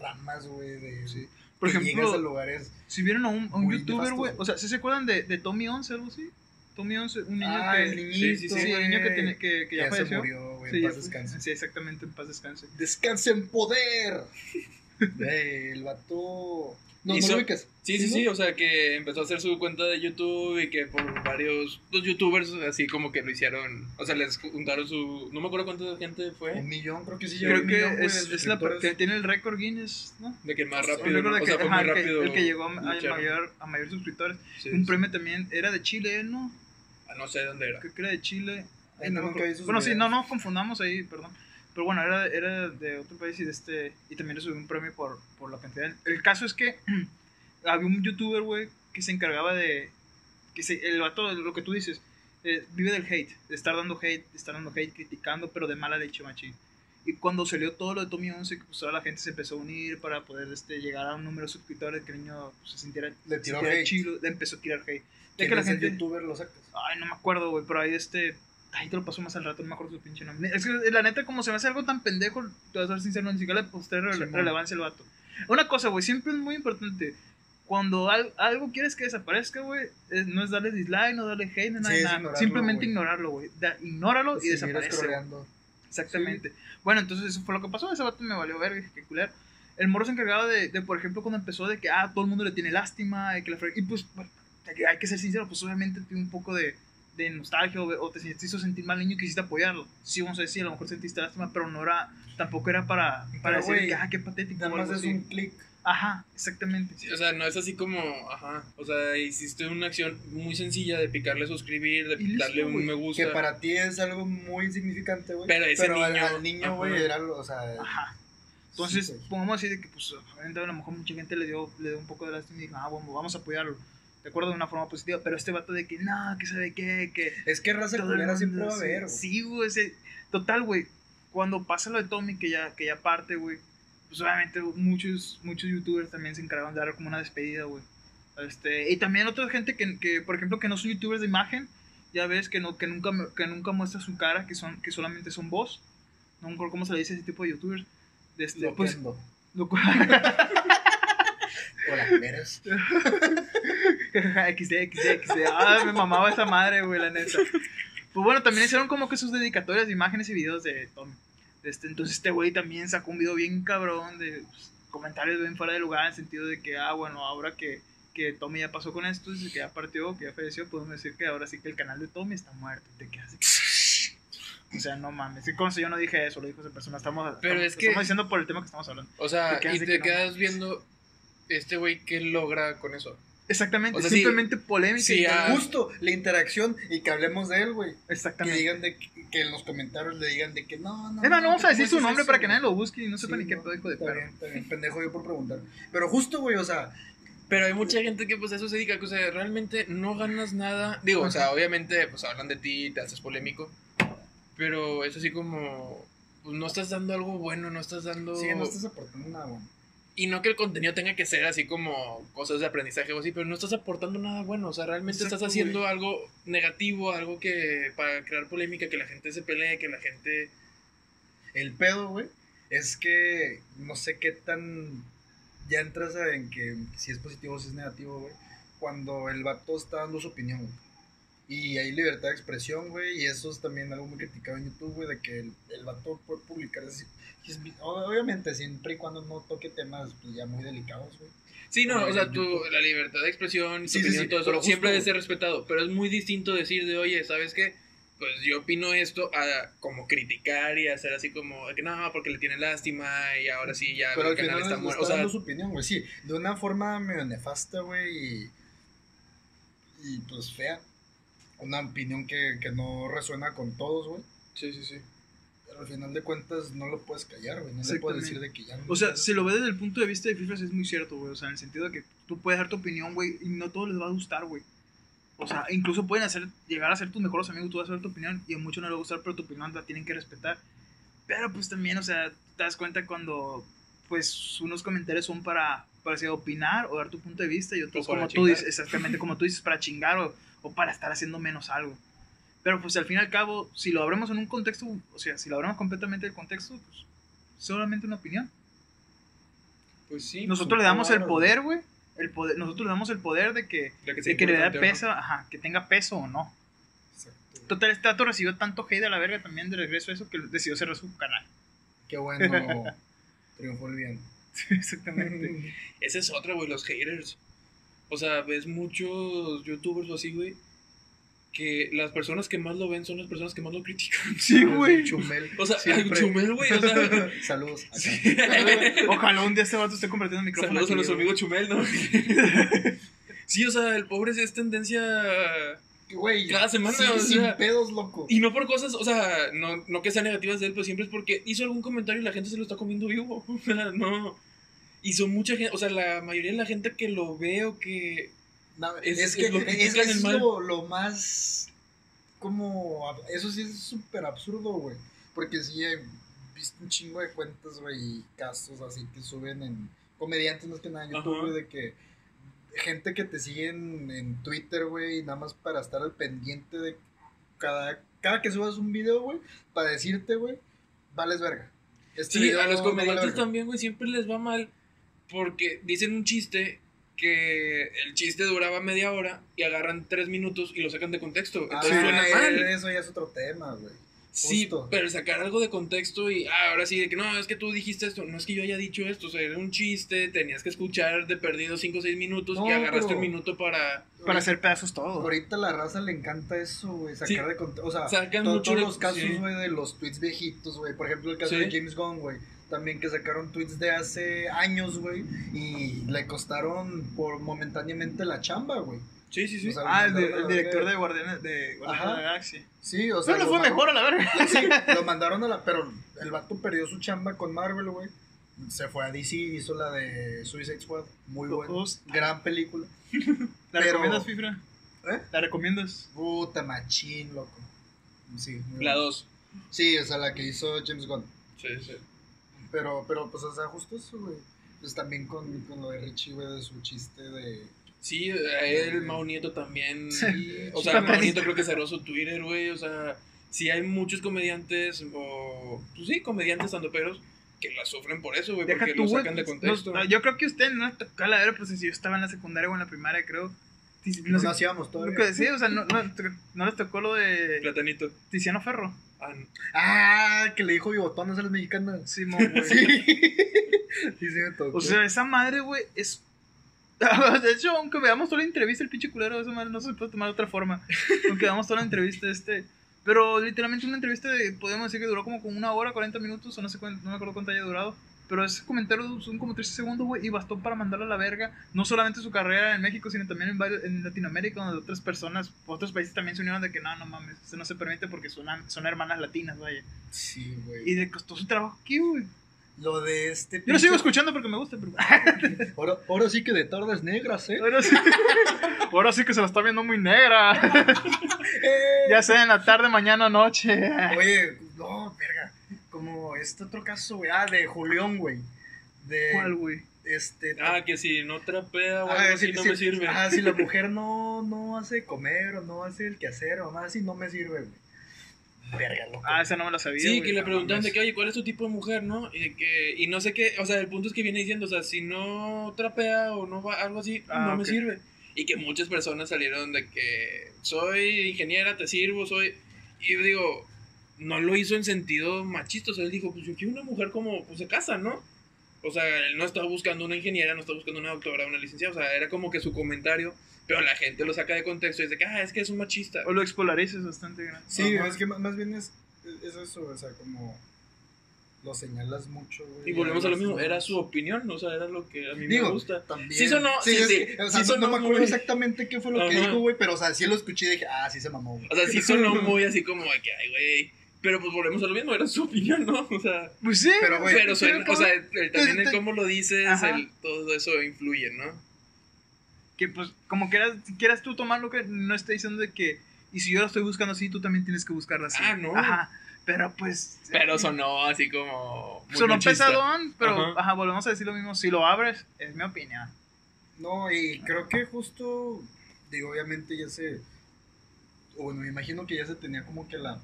ramas, güey, de... Sí. Por que llegas a ejemplo, lugares... si vieron a un, a un Muy youtuber, güey. güey. O sea, ¿sí se acuerdan de, de Tommy 11 algo así? Tommy 11, un niño Ah, que. el niñito, sí, sí, sí, el niño que, tiene- que, que ya se murió, güey, en paz descanse. Sí, exactamente, en paz descanse. Descanse en poder. El vato... No, no lo ubicas. Sí, sí, sí, o sea que empezó a hacer su cuenta de YouTube y que por varios los youtubers así como que lo hicieron, o sea, les juntaron su, no me acuerdo cuánta gente Un fue, millón, creo que sí. Creo un que millón, es, es la que tiene el récord Guinness, ¿no? de que más Un rápido, récord ¿no? o que, sea, fue ajá, muy el que- rápido. el que llegó a, mayor, a mayor suscriptores. Sí, un sí. premio también era de Chile, ¿no? Ah, no sé de dónde era. Creo que era de Chile. Ay, no sus bueno, sí, videos. no, no confundamos ahí, perdón. Pero bueno, era, era de otro país y de este y también recibió un premio por, por la cantidad. El caso es que había un youtuber, güey, que se encargaba de que se, el vato, lo que tú dices, eh, vive del hate, de estar dando hate, de estar dando hate, criticando, pero de mala leche, machín. Y cuando salió todo lo de Tommy 11, que pues toda la gente se empezó a unir para poder este, llegar a un número de suscriptores, que el niño pues, se sintiera, Le se tiró sintiera hate. chido, le empezó a tirar hate. Ya ¿Quién que la gente, youtuber lo sacas? Ay, no me acuerdo, güey, pero ahí este. Ahí te lo paso más al rato, no me acuerdo su pinche nombre. Es que la neta, como se me hace algo tan pendejo, te voy a ser sincero, ni siquiera le posté rele- Simón. relevancia al vato. Una cosa, güey, siempre es muy importante. Cuando al- algo quieres que desaparezca, güey, no es darle dislike, no darle hate, no nada, Sí, nada. ignorarlo, Simplemente güey. ignorarlo, güey. Ignóralo y Si miras desaparece. Exactamente. Bueno, entonces eso fue lo que pasó. Ese vato me valió dije, qué culero. El morro se encargaba de, de, por ejemplo, cuando empezó de que, ah, todo el mundo le tiene lástima, y que la Y pues, bueno, hay que- hay que ser sincero, pues obviamente tiene un poco de, de nostalgia o, o te te hizo sentir mal niño y quisiste apoyarlo. Sí, vamos a decir, a lo mejor sentiste lástima, pero no era, tampoco era para, para Pero, decir güey, que, ah, qué patético Nada más es un clic. Ajá, exactamente. Sí, o sea, no es así como, ajá, o sea, hiciste una acción muy sencilla de picarle suscribir, de darle un me gusta. Que para ti es algo muy insignificante, güey. Pero ese al- niño- al niño, güey, ajá. era lo, o sea. Ajá. Entonces, sí, pongamos así de que, pues, obviamente a lo mejor mucha gente le dio, le dio un poco de lástima y dijo, ah, bueno, vamos a apoyarlo. De acuerdo, de una forma positiva, pero este vato de que, no, que sabe qué, que Es que raza culera siempre va a sí. haber, güey. Sí, güey. ese- Total, güey. Cuando pasa lo de Tommy, que ya, que ya parte, güey. Pues obviamente muchos, muchos youtubers también se encargaron de dar como una despedida, güey. Este, y también otra gente que, que, por ejemplo, que no son youtubers de imagen. Ya ves que, no, que, nunca, que nunca muestra su cara, que, son, que solamente son voz. No me acuerdo cómo se le dice a ese tipo de youtubers. De este, Lo pues, lo cu- Hola. XD, XD, XD. Ah, me mamaba esa madre, güey, la neta. Pues bueno, también hicieron como que sus dedicatorias de imágenes y videos de Tommy. Este, entonces este güey también sacó un video bien cabrón de pues, comentarios bien fuera de lugar en el sentido de que, ah, bueno, ahora que, que Tommy ya pasó con esto, que ya partió, que ya falleció, podemos decir que ahora sí que el canal de Tommy está muerto. Y te quedas así. O sea, no mames. Sí, como si yo no dije eso, lo dijo esa persona. Estamos, Pero estamos, es que- estamos diciendo por el tema que estamos hablando. O sea, Te y te que no quedas mames. viendo este güey qué logra con eso. Exactamente, O sea, sí, simplemente polémica. sí, y ah. Justo la interacción y que hablemos de él, güey. Que Exactamente. digan de que, que en los comentarios le digan de que no, no. Es más, no vamos a ¿cómo decir su nombre eso, para que nadie lo busque y no sepa Sí, ni qué no, pedo de perro. bien, bien, pendejo yo por preguntar. Pero justo, güey, o sea, Pero hay mucha gente que pues a eso se dedica, que o sea, realmente no ganas nada. Digo, o sea, obviamente pues hablan de ti, te haces polémico, pero es así como pues no estás dando algo bueno, no estás dando sí, no estás aportando nada, güey. Y no que el contenido tenga que ser así como cosas de aprendizaje o así, pero no estás aportando nada bueno, o sea, realmente Exacto, estás haciendo algo negativo, algo que para crear polémica, que la gente se pelee, que la gente El pedo, güey, es que no sé qué tan. Ya entras en que si es positivo o si es negativo, güey. Cuando el vato está dando su opinión, güey. Y hay libertad de expresión, güey. Y eso es también algo muy criticado en YouTube, güey. De que el, el vato puede publicar. así- obviamente, siempre y cuando no toque temas pues, ya muy delicados, güey. Sí, no, o sea, YouTube. la libertad de expresión, Sí, sí, opinión, sí, todo eso, siempre debe ser respetado, pero es muy distinto decir de, oye, ¿sabes qué? Pues yo opino esto a como criticar y hacer así como, que no, porque le tiene lástima y ahora sí ya Pero el al canal está está, muerto. O sea, dando su opinión, güey. Sí, de una forma medio nefasta, güey. Y, y pues fea. Una opinión que, que no resuena con todos, güey. sí, sí, sí. Al final de cuentas no lo puedes callar, güey. No le puedes decir de que ya no. O sea, si lo ves desde el punto de vista de FIFA es muy cierto, güey. O sea, en el sentido de que tú puedes dar tu opinión, güey, y no todo les va a gustar, güey. O sea, incluso pueden hacer, llegar a ser tus mejores amigos, tú vas a dar tu opinión y a muchos no les va a gustar, pero tu opinión la tienen que respetar. Pero pues también, o sea, te das cuenta cuando pues unos comentarios son para, para así, opinar o dar tu punto de vista y otros como tú dices, exactamente como tú dices, para chingar o, o para estar haciendo menos algo. Pero pues al fin y al cabo, si lo abremos en un contexto, o sea, si lo abremos completamente del contexto, pues solamente una opinión. Pues sí. Nosotros le damos el poder, güey. El poder, nosotros le damos el poder de que, de que, sea de que le da no. peso, ajá, que tenga peso o no. Exacto. Total, este dato recibió tanto hate a la verga también de regreso a eso que decidió cerrar su canal. Qué bueno. Triunfó el bien. Exactamente. Esa es otra, güey, los haters. O sea, ves muchos youtubers o así, güey, que las personas que más lo ven son las personas que más lo critican. Sí, güey. Chumel. O sea, Siempre. Chumel, güey, o sea... Saludos. Sí. Ojalá un día este vato esté convirtiendo en micrófono. Saludos a nuestro amigo Chumel, ¿no? sí, o sea, el pobre es tendencia... Güey. Cada semana, sí, o sin pedos, loco. Y no por cosas, o sea, no, no que sean negativas de él, pero siempre es porque hizo algún comentario y la gente se lo está comiendo vivo. O sea, no. Y son mucha gente, o sea, la mayoría de la gente que lo ve o que. No, Es- es, es que es, que lo, lo más como eso sí es súper absurdo, güey. Porque sí he visto un chingo de cuentas, güey, y casos así que suben en comediantes más que nada en YouTube, güey, de que gente que te sigue en, en Twitter, güey, nada más para estar al pendiente de cada, cada que subas un video, güey, para decirte, güey, vales verga. Este Sí, a los no vale comediantes también, güey, siempre les va mal porque dicen un chiste que el chiste duraba media hora y agarran tres minutos y lo sacan de contexto. Entonces Ah, suena eh, mal. Eso ya es otro tema, güey. Sí, Justo. pero sacar algo de contexto y ah, ahora sí, de que no, es que tú dijiste esto, no es que yo haya dicho esto, o sea, era un chiste, tenías que escuchar de perdido 5 o 6 minutos No, y agarraste pero- un minuto para... Para hacer pedazos todo. Ahorita a la raza le encanta eso, güey, sacar Sí. de contexto. O sea, Sacan to- mucho todos de- los casos, sí. güey, de los tweets viejitos, güey. Por ejemplo, el caso Sí. de James Gunn, güey. También que sacaron tweets de hace años, güey. Y le costaron por momentáneamente la chamba, güey. Sí, sí, sí. O sea, Ah, el, de- director de Guardianes de, la Galaxia. Sí, o sea. Pero lo fue mandó- mejor a la verga. Sí, lo mandaron a la. Pero el vato perdió su chamba con Marvel, güey. Se fue a DC, hizo la de Suicide Squad. Muy buena. Gran película. ¿La Pero- recomiendas, Fifra? ¿Eh? ¿La recomiendas? Puta machín, loco. Sí, La buena. 2. Sí, o sea, la que hizo James Gunn. Sí, sí. Pero, pero pues, o sea, justo eso, güey. Pues también con, con lo de Richie, güey, de su chiste de. Sí, a él, Mau Nieto también. Sí, O sea, Mau. Nieto creo que cerró su Twitter, güey. O sea, sí hay muchos comediantes, o. Pues sí, comediantes peros que la sufren por eso, güey, porque tú, lo sacan de pues, contexto. no, yo creo que usted no les tocó la verga, pues si yo estaba en la secundaria o en la primaria, creo. Ti- no No sé, nacíamos todavía. lo que decía, o sea, no, no, no les tocó lo de Platanito. Tiziano Ferro. Ah. Ah, que le dijo bigotones a las mexicanas. Simón, güey. Sí. sí, sí me tocó. O sea, esa madre, güey, es. De hecho, aunque veamos toda la entrevista, el pinche culero, esa madre no se puede tomar de otra forma. Aunque veamos toda la entrevista, este. Pero literalmente una entrevista de, podemos decir que duró como con una hora, 40 minutos, o no sé cuánto, no me acuerdo cuánto haya durado. Pero ese comentario son como 13 segundos, güey, y bastó para mandarlo a la verga. No solamente su carrera en México, sino también en, varios, en Latinoamérica, donde otras personas, otros países también se unieron de que no, no mames, eso no se permite porque son, son hermanas latinas, vaya. Sí, güey. Y le costó su trabajo aquí, güey. Lo de este. Yo lo sigo escuchando porque me gusta, pero. Ahora, ahora sí que de tardes negras, ¿eh? Ahora sí, ahora sí que se la está viendo muy negra. ya sea en la tarde, mañana, noche. Oye. Como este otro caso, güey. Ah, de Julián, güey. De. ¿Cuál, güey? Este. Ah, que si no trapea o Ah, algo si- así no si- me sirve. Ah, si la mujer no, no hace comer o no hace el quehacer o más así, no me sirve, güey. Verga, loco. Ah, esa no me la sabía. Sí, güey. que le mames. de que, oye, ¿cuál es tu tipo de mujer, no? Y, que, y no sé qué, o sea, el punto es que viene diciendo, o sea, si no trapea o no va, algo así, Ah, no me ok. sirve. Y que muchas personas salieron de que soy ingeniera, te sirvo, soy... Y yo digo, no lo hizo en sentido machista, o sea, él dijo, pues yo quiero una mujer como, pues se casa, ¿no? O sea, él no estaba buscando una ingeniera, no estaba buscando una doctora, una licenciada, o sea, era como que su comentario, pero la gente lo saca de contexto y dice que, ah, es que es un machista. O lo expolarices bastante grande. Sí, Ajá. es que más más bien es, es eso, o sea, como lo señalas mucho, güey. Y volvemos a lo mismo, era su opinión, o sea, era lo que a mí Digo, me gusta. También. Sí sonó, sí, es sí, que, o sea, sí no- no, me acuerdo muy- exactamente qué fue lo que Ajá. dijo, güey, pero o sea, sí lo escuché y dije, ah, sí se mamó, güey. O sea, sí sonó muy así como que, ay, güey. Pero pues volvemos a lo mismo, era su opinión, ¿no? O sea, Pues sí. Pero, suena, o sea, el- el- también te- el cómo lo dices, todo eso influye, ¿no? que pues, como quieras, si quieras tú tomar lo que no esté diciendo de que, y si yo lo estoy buscando así, tú también tienes que buscarla así. Ah, no. Ajá. Pero pues. Pero eh, sonó así como. muy Sonó pesadón, pero Ajá. ajá. volvemos a decir lo mismo. Si lo abres, es mi opinión. No, y creo que justo, digo, obviamente ya se, o bueno, me imagino que ya se tenía como que la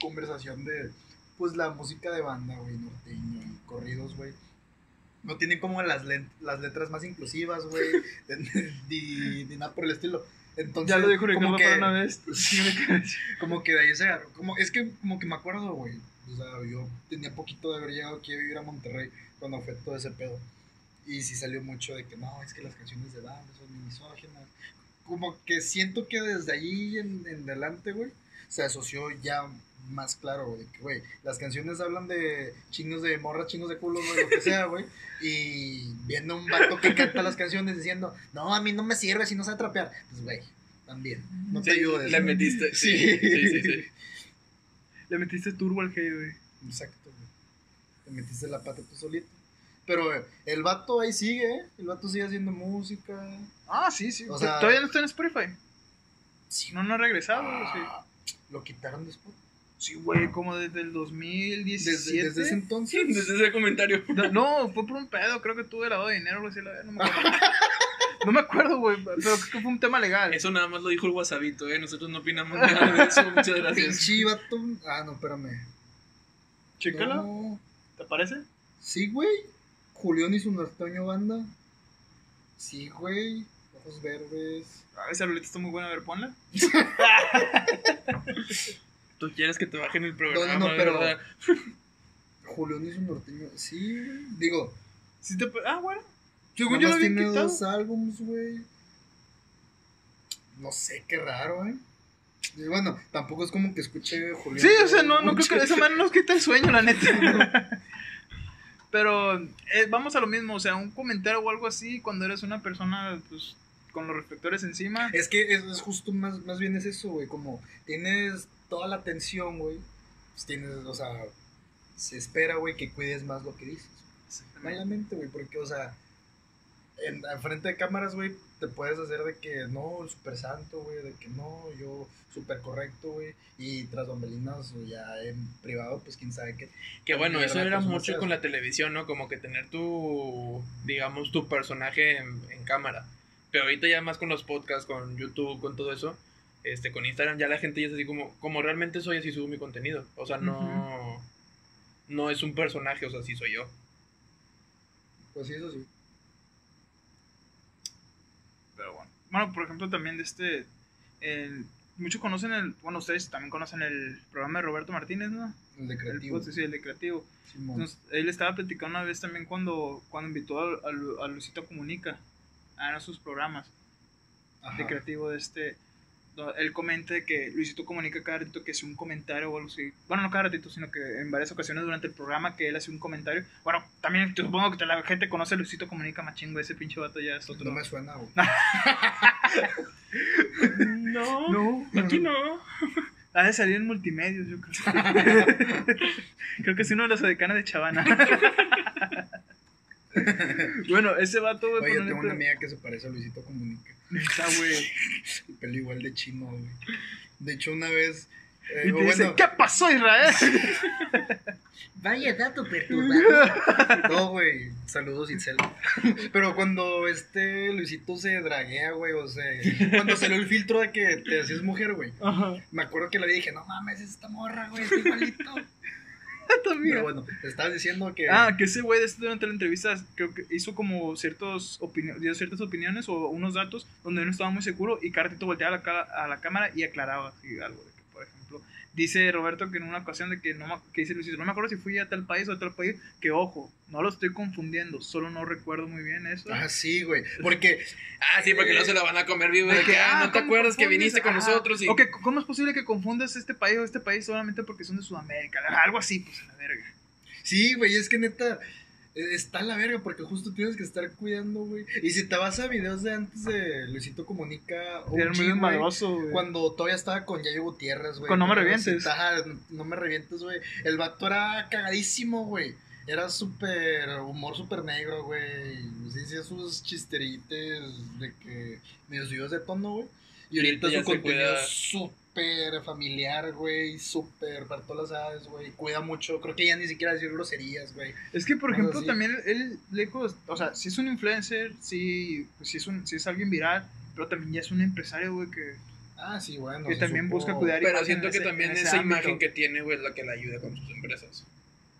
conversación de, pues la música de banda, güey, norteño y corridos, güey. No tienen como las, las letras más inclusivas, güey, ni, ni nada por el estilo. Entonces, ya lo dijo Ricardo como que, una vez. Como que de ahí se agarró. Como, es que como que me acuerdo, güey. O sea, yo tenía poquito de haber llegado aquí a vivir a Monterrey cuando fue todo ese pedo. Y sí salió mucho de que no, es que las canciones de banda son misóginas. Como que siento que desde allí en, en adelante, güey, se asoció ya más claro, güey, de que, güey, las canciones hablan de chingos de morra, chingos de culo, güey, lo que sea, güey. Y viendo un vato que canta las canciones diciendo, no, a mí no me sirve si no sé trapear. Pues, güey, también. No te Sí, ayudes. Le güey. metiste. Sí. Sí, sí, sí. Le metiste turbo al hate, güey. Exacto, güey. Te metiste la pata tú solito. Pero eh, el vato ahí sigue, ¿eh? El vato sigue haciendo música. Ah, sí, sí. O sea- Todavía no está en Spotify. Sí. No, no ha regresado, güey, sí. Ah, Lo quitaron después. Sí, güey, como desde el 2017. Desde, desde ese entonces. Desde ese comentario. No, No, fue por un pedo, creo que tuve lavado de dinero, güey, sí, la- no me acuerdo. No me acuerdo, güey, pero creo que fue un tema legal. Eso nada más lo dijo el Wasabito, ¿eh? Nosotros no opinamos nada de eso. Muchas gracias. Pinche vato. Ah, no, espérame. Chécalo, No. ¿te parece? Sí, güey. Julián y su norteño banda. Sí, güey. Ojos verdes. A esa rolita está muy buena, a ver, ponla. Tú quieres que te bajen el programa, No, no, pero- ¿verdad? Julián y su norteño. Sí, güey. Digo, Sí te... Ah, bueno. Según yo lo tiene quitado. dos álbums, güey. No sé, qué raro, ¿eh? Y bueno, tampoco es como que escuche Julián. Sí, o sea, no, no creo que esa manera nos quita el sueño, la neta. Pero eh, vamos a lo mismo, o sea, un comentario o algo así cuando eres una persona, pues, con los reflectores encima. Es que es, es justo más, más bien es eso, güey. Como tienes toda la atención, güey. Pues tienes, o sea, se espera, güey, que cuides más lo que dices. Malamente, güey, porque, o sea, en, en frente de cámaras, güey, te puedes hacer de que no, súper santo, güey, de que no, yo súper correcto, güey. Y tras bambalinas, o ya en privado, pues quién sabe qué. Que bueno, eso era pues, mucho con la televisión, ¿no? Como que tener tu, digamos, tu personaje en, en cámara. Pero ahorita ya más con los podcasts, con YouTube, con todo eso, este, con Instagram, ya la gente ya es así como, como realmente soy, así subo mi contenido. O sea, no, no es un personaje, o sea, sí soy yo. Pues sí, eso sí. Pero bueno. Bueno, por ejemplo, también de este. el- muchos conocen el. Bueno, ustedes también conocen el programa de Roberto Martínez, ¿no? El de El, creativo. podcast, sí, el de creativo. Simón. Entonces, él estaba platicando una vez también cuando, cuando invitó a, a a Luisito Comunica de sus programas Ajá. de creativo de este. Él comenta que Luisito comunica cada ratito que hace un comentario o algo así. Bueno, no cada ratito, sino que en varias ocasiones durante el programa que él hace un comentario. Bueno, también te- supongo que la gente conoce a Luisito Comunica Machingo, ese pinche vato ya es otro. No me suena, güey. No, No, aquí no. Ha de salir en multimedios, yo creo. creo que es uno de los decanes de Chavana. bueno, ese vato, güey, Oye, tengo una amiga que se parece a Luisito Comunica. Neta, güey. El pelo igual de chino, güey. De hecho, una vez. eh, Y te o dice, bueno, ¿qué pasó, Israel? Vaya dato perturbador. No, güey. Saludos, Itzel. Pero cuando este Luisito se draguea, güey, o sea, cuando salió el filtro de que te hacías mujer, güey. Ajá. Me acuerdo que le dije, no mames, es esta morra, güey, está igualito. También. Pero bueno, te estabas diciendo que. Ah, que ese güey de durante la entrevista creo que hizo como ciertos opini- dio ciertas opiniones o unos datos donde no estaba muy seguro y cada ratito volteaba a la, a la cámara y aclaraba así algo de que, por ejemplo, dice Roberto que en una ocasión de que no me, que dice Luisito, no me acuerdo si fui a tal país o a tal país, que ojo, no lo estoy confundiendo, solo no recuerdo muy bien eso. Ah, sí, güey. Porque Ah, sí, porque no se la van a comer vivo. De que, ah, ¿no te ¿cómo acuerdas que viniste con Ajá. nosotros? Y... O que, ¿cómo es posible que confundas este país o este país solamente porque son de Sudamérica? Algo así, pues, a la verga. Sí, güey, es que neta eh, está en la verga porque justo tienes que estar cuidando, güey. Y si te vas a videos de antes de Luisito Comunica Era OG, muy güey, cuando todavía estaba con Yayo Gutiérrez, güey. Con No Me Revientes. Ajá, no me revientes, güey. El vato era cagadísimo, güey. era súper humor súper negro, güey. Sí, sí, sus chisterites de que medio subidos de tono, güey. Y Y ahorita ahorita ya su contenido es súper familiar, güey. Súper para todas las edades, güey. Cuida mucho. Creo que ya ni siquiera decir groserías, güey. Es que, por ejemplo, así. también él, lejos, o sea, si es un influencer, si, si, es, un, si es alguien viral, pero también ya es un empresario, güey, que, Ah, sí, bueno. que también supo- busca cuidar Pero siento en que ese- también esa ámbito. imagen que tiene, güey, es la que le ayuda con sus empresas.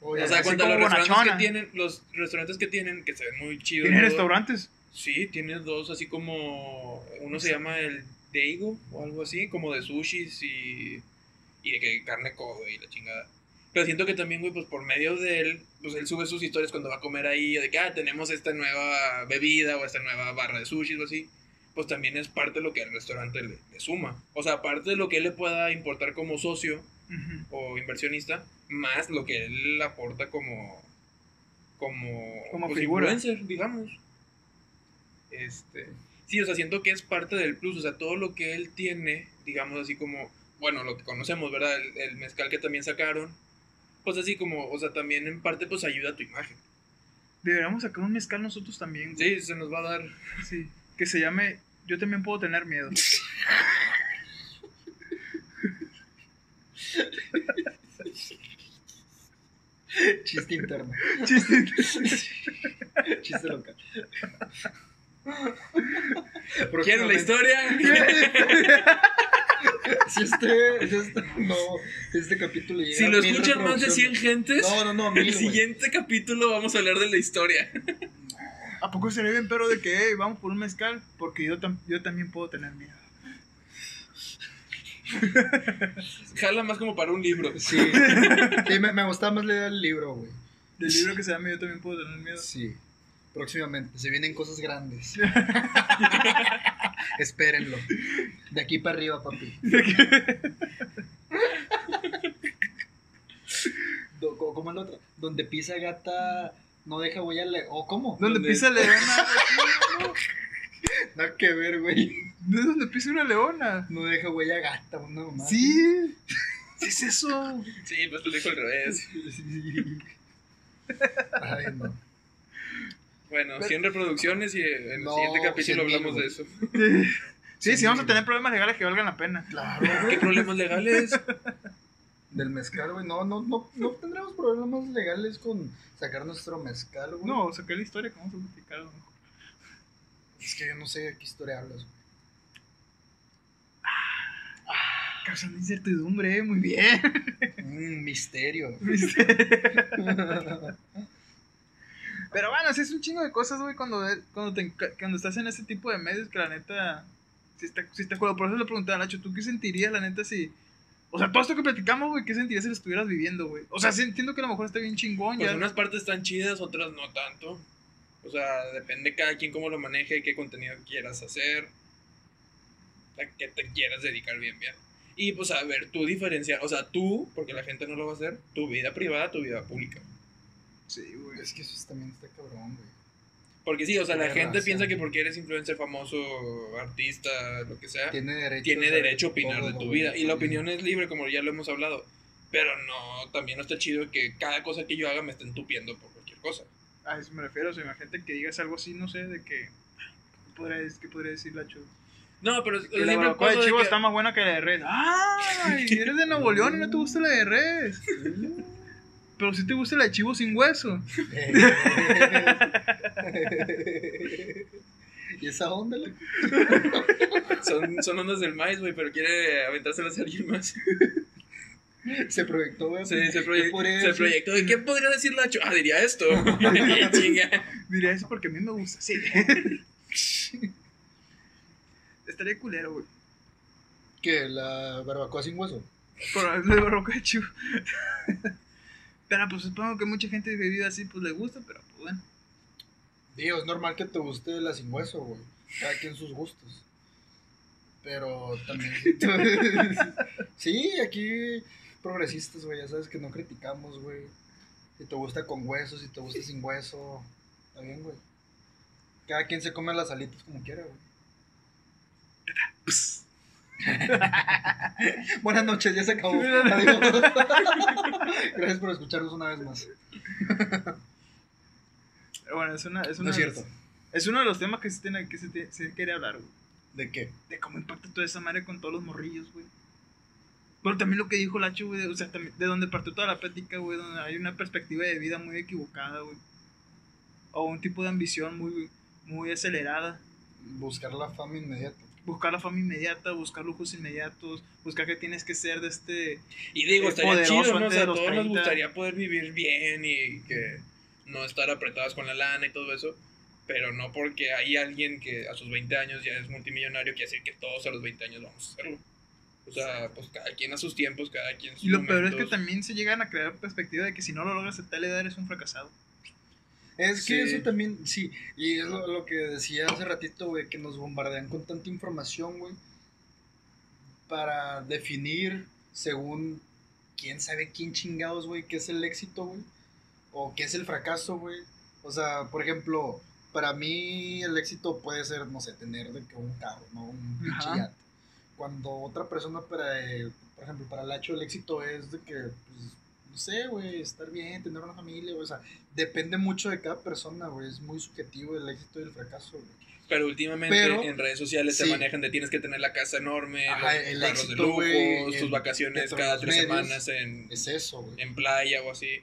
Oye, O sea, cuando los restaurantes que tienen, los restaurantes que tienen, que se ven muy chidos. Tiene todo, restaurantes. Sí, tiene dos, así como. Uno se llama el Deigo o algo así, como de sushis y. y de que carne codo y la chingada. Pero siento que también, güey, pues por medio de él, pues él sube sus historias cuando va a comer ahí, de que, ah, tenemos esta nueva bebida o esta nueva barra de sushis o así. Pues también es parte de lo que al restaurante le, le suma. O sea, aparte de lo que él le pueda importar como socio o inversionista, más lo que él aporta como. como. Como pues, figura. influencer, digamos. Este. Sí, o sea, siento que es parte del plus. O sea, todo lo que él tiene, digamos así como. Bueno, lo que conocemos, ¿verdad? El, el mezcal que también sacaron. Pues así como, o sea, también en parte, pues ayuda a tu imagen. Deberíamos sacar un mezcal nosotros también, güey. Sí, se nos va a dar. Sí. Que se llame Yo también puedo tener miedo. Chiste interno. Chiste. Chiste local. ¿Quieren la historia? Si este, si este, no, este capítulo llega si a lo escuchan más de 100 reproducciones. gentes, No, no, no, mil, el siguiente capítulo vamos a hablar de la historia. ¿A poco sería bien pero de que, hey, vamos por un mezcal? Porque yo, tam- yo también puedo tener miedo. Jala más como para un libro. Sí, sí me, me gustaba más leer el libro, güey. Del libro que se llama Yo también puedo tener miedo. Sí, próximamente, se vienen cosas grandes. Espérenlo. De aquí para arriba, papi. ¿Cómo es la otra? Donde pisa gata no deja huella le... ¿O cómo? Donde pisa leona. Nada que ver, güey. ¿De dónde pisa una leona? No deja huella gata, una mamá. Sí. ¿Qué es eso? Sí, pues te lo dijo al revés. Sí. Ay, no. Bueno, Pero- 100 reproducciones y en el No, siguiente capítulo 100 mil, hablamos de eso. Sí, sí, Sí. vamos a tener problemas legales que valgan la pena. Claro, ¿Qué problemas legales? Del mezcal, güey. No, no, no, no tendremos problemas legales con sacar nuestro mezcal, güey. No, saqué la historia que vamos a platicar. mejor. Es que yo no sé de qué historia hablas, güey. Causando incertidumbre, eh, muy bien. Un misterio. Pero bueno, sí es un chingo de cosas, güey, cuando, cuando, te cuando estás en ese tipo de medios que la neta, si está, si está culo. Por eso le preguntaba a Nacho, ¿tú qué sentirías, la neta, si... O sea, todo esto que platicamos, güey, ¿qué sentirías si lo estuvieras viviendo, güey? O sea, sí entiendo que a lo mejor está bien chingón, Pues ya. unas partes están chidas, otras no tanto. O sea, depende cada quien cómo lo maneje qué contenido quieras hacer. A qué te quieras dedicar bien, bien. Y pues a ver, tú diferenciar, o sea, tú, porque la gente no lo va a hacer, tu vida privada, tu vida pública. Sí, güey. Es que eso también está cabrón, güey. Porque sí, o sea, la Tienes gente razón. piensa que porque eres influencer famoso, artista, lo que sea, Tiene derecho, tiene derecho a opinar de tu güey, vida. Y la opinión es libre, como ya lo hemos hablado. Pero no, también no está chido que cada cosa que yo haga me esté entupiendo por cualquier cosa. A eso me refiero, o sea, imagínate que digas algo así, no sé, de que... ¿Qué podría, ¿qué podría decir Nacho? No, pero Que la barbacoa de chivo que- está más buena que la de res. ¡Ay! Eres de Nuevo León y no te gusta la de res. Pero sí te gusta la de chivo sin hueso. ¿Y esa onda, loco? Son, son ondas del maíz, güey, pero quiere aventárselas a alguien más. Se proyectó, güey. Se, se, ¿Qué proye- se proyectó. ¿Y qué podría decir Nacho? Ah, diría esto. Diría eso porque a mí me gusta, sí. Estaría culero, güey. ¿Qué? ¿La barbacoa sin hueso? Por la barroca de chivo. Pero pues supongo que mucha gente que vive así, pues le gusta, pero pues bueno. Digo, es normal que te guste la sin hueso, güey. Cada quien sus gustos. Pero también. sí, aquí progresistas, güey. Ya sabes que no criticamos, güey. Si te gusta con hueso, si te gusta sin hueso. Está bien, güey. Cada quien se come las alitas como quiera, güey. Buenas noches, ya se acabó. Adiós. Gracias por escucharnos una vez más. Bueno, es una, es No una es cierto. Es uno de los temas que se, tiene, que se, te- se quiere hablar, güey. ¿De qué? De cómo impacta toda esa madre con todos los morrillos, güey. Pero también lo que dijo Lacho, güey, o sea, también de donde partió toda la plática, güey, donde hay una perspectiva de vida muy equivocada, güey. O un tipo de ambición muy, muy acelerada. Buscar la fama inmediata. Buscar la fama inmediata, buscar lujos inmediatos, buscar que tienes que ser de este... Y digo, Es estaría chido, ¿no? O sea, a todos nos 30. gustaría poder vivir bien y que no estar apretados con la lana y todo eso. Pero no porque hay alguien que a sus 20 años ya es multimillonario, quiere decir que todos a los 20 años vamos a hacerlo. O sea, pues cada quien a sus tiempos, cada quien sus Y lo peor es que también se llegan a crear perspectiva de que si no lo logras a tal edad eres un fracasado. Es que Sí. eso también, sí, y es lo, lo que decía hace ratito, güey, que nos bombardean con tanta información, güey, para definir según quién sabe quién chingados, güey, qué es el éxito, güey, o qué es el fracaso, güey. O sea, por ejemplo, para mí el éxito puede ser, no sé, tener de que un carro, ¿no? Un pinche. Cuando otra persona, para, el- por ejemplo, para Lacho el éxito es de que, pues, no sé, güey, estar bien, tener una familia, o sea, depende mucho de cada persona, güey, es muy subjetivo el éxito y el fracaso, güey. Pero últimamente Pero- en redes sociales sí. se manejan de tienes que tener la casa enorme, Ajá, los el carros éxito, de lujo, tus vacaciones cada tres medios. semanas en, Es eso, en playa o así.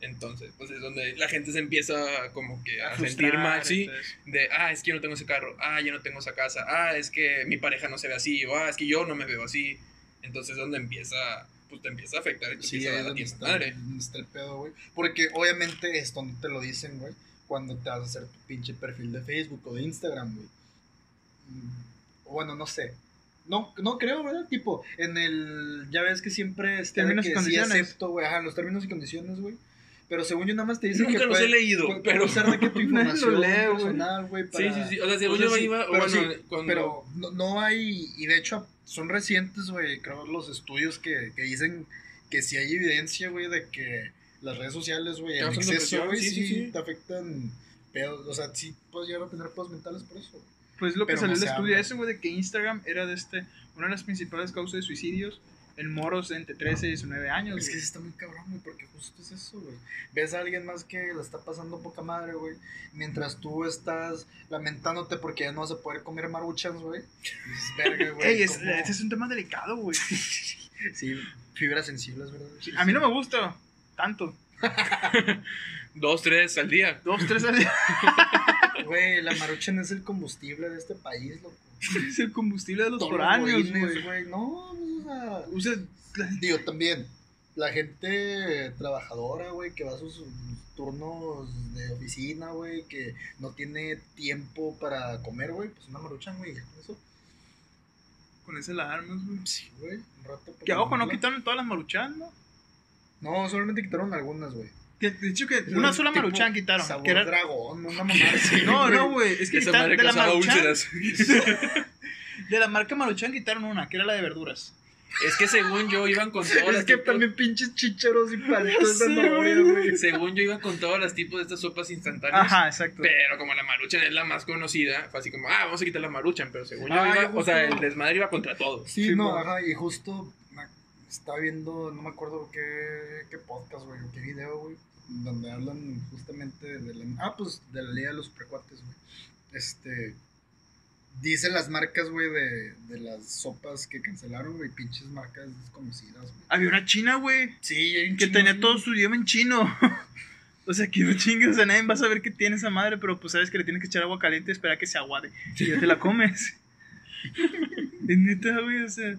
Entonces, pues es donde la gente se empieza como que a, sentir frustrar, mal, sí. entonces. De, ah, es que yo no tengo ese carro, ah, yo no tengo esa casa, ah, es que mi pareja no se ve así, o ah, es que yo no me veo así. Entonces es donde empieza, pues te empieza a afectar y te Sí, empieza a ahí dar es donde en está, madre. donde está el pedo, güey. Porque obviamente esto no te lo dicen, güey, cuando te vas a hacer tu pinche perfil de Facebook o de Instagram, güey. Mm, Bueno, no sé. No, no creo, ¿verdad? Tipo, en el. Ya ves que siempre está de Términos y que sí condiciones. acepto, güey. Ajá, los términos y condiciones, güey. Pero según yo, nada más te dicen Nunca que. los puede- he leído, puede- pero... usar de que tu información lee, güey. personal, güey. Sí, para- sí, sí, o sea, según o sea, yo sí, iba, pero bueno, sí, cuando... Pero no, no hay, y de hecho son recientes, güey, creo los estudios que, que dicen que si hay evidencia, güey, de que las redes sociales, güey, en exceso, güey, sí, sí, sí, sí. te afectan pedos, o sea, sí puedes llegar a tener pedos mentales por eso. Pues lo que Pero salió no el se estudio ese, güey, de que Instagram era de este, una de las principales causas de suicidios en moros entre 13 y 19 años. Es que sí está muy cabrón, güey, porque justo es eso, güey. Ves a alguien más que la está pasando poca madre, güey, mientras tú estás lamentándote porque ya no vas a poder comer maruchans, güey. Dices, verga, güey. Ey, es- ¿cómo?". ese es un tema delicado, güey. Sí, fibras sensibles, ¿verdad? Sí, A mí no me gusta tanto. Dos, tres al día. Dos, tres al día Güey, la maruchan es el combustible de este país, loco. es el combustible de los foráneos, güey. No, O sea, digo, también, la gente trabajadora, güey, que va a sus turnos de oficina, güey, que no tiene tiempo para comer, güey, pues una maruchan, güey, ya con eso. con ese la armas, güey. Sí, güey, un rato. Que ojo, no quitaron todas las maruchan, ¿no? No, solamente quitaron algunas, güey. Que, de hecho, que una sola maruchan quitaron. Sabor Que era... dragón, una mamá así, No, no, güey. Es que Esa quitaron madre de la maruchan. De la marca maruchan quitaron una, que era la de verduras. Es que según yo iban con todas Es las que tipos- también pinches chícharos y palitos Sí, güey. Según yo iban con todas las tipos de estas sopas instantáneas. Ajá, exacto. Pero como la maruchan es la más conocida, fue así como, ah, vamos a quitar la maruchan. Pero según yo Ah, iba, yo o sea, el desmadre iba contra todo. Sí, Sí, no, ajá, y justo estaba viendo, no me acuerdo qué, qué podcast, güey, o qué video, güey, donde hablan justamente de la, ah, pues, de la ley de los precuates, güey. Este, dicen las marcas, güey, de, de las sopas que cancelaron, güey, pinches marcas desconocidas, güey. Había una china, güey, Sí, hay un que tenía todo su idioma en chino. o sea, que no chingues, o sea, nadie va a saber que tiene esa madre, pero pues sabes que le tienes que echar agua caliente y esperar a que se aguade. Y ya te la comes. es neta, güey, o sea.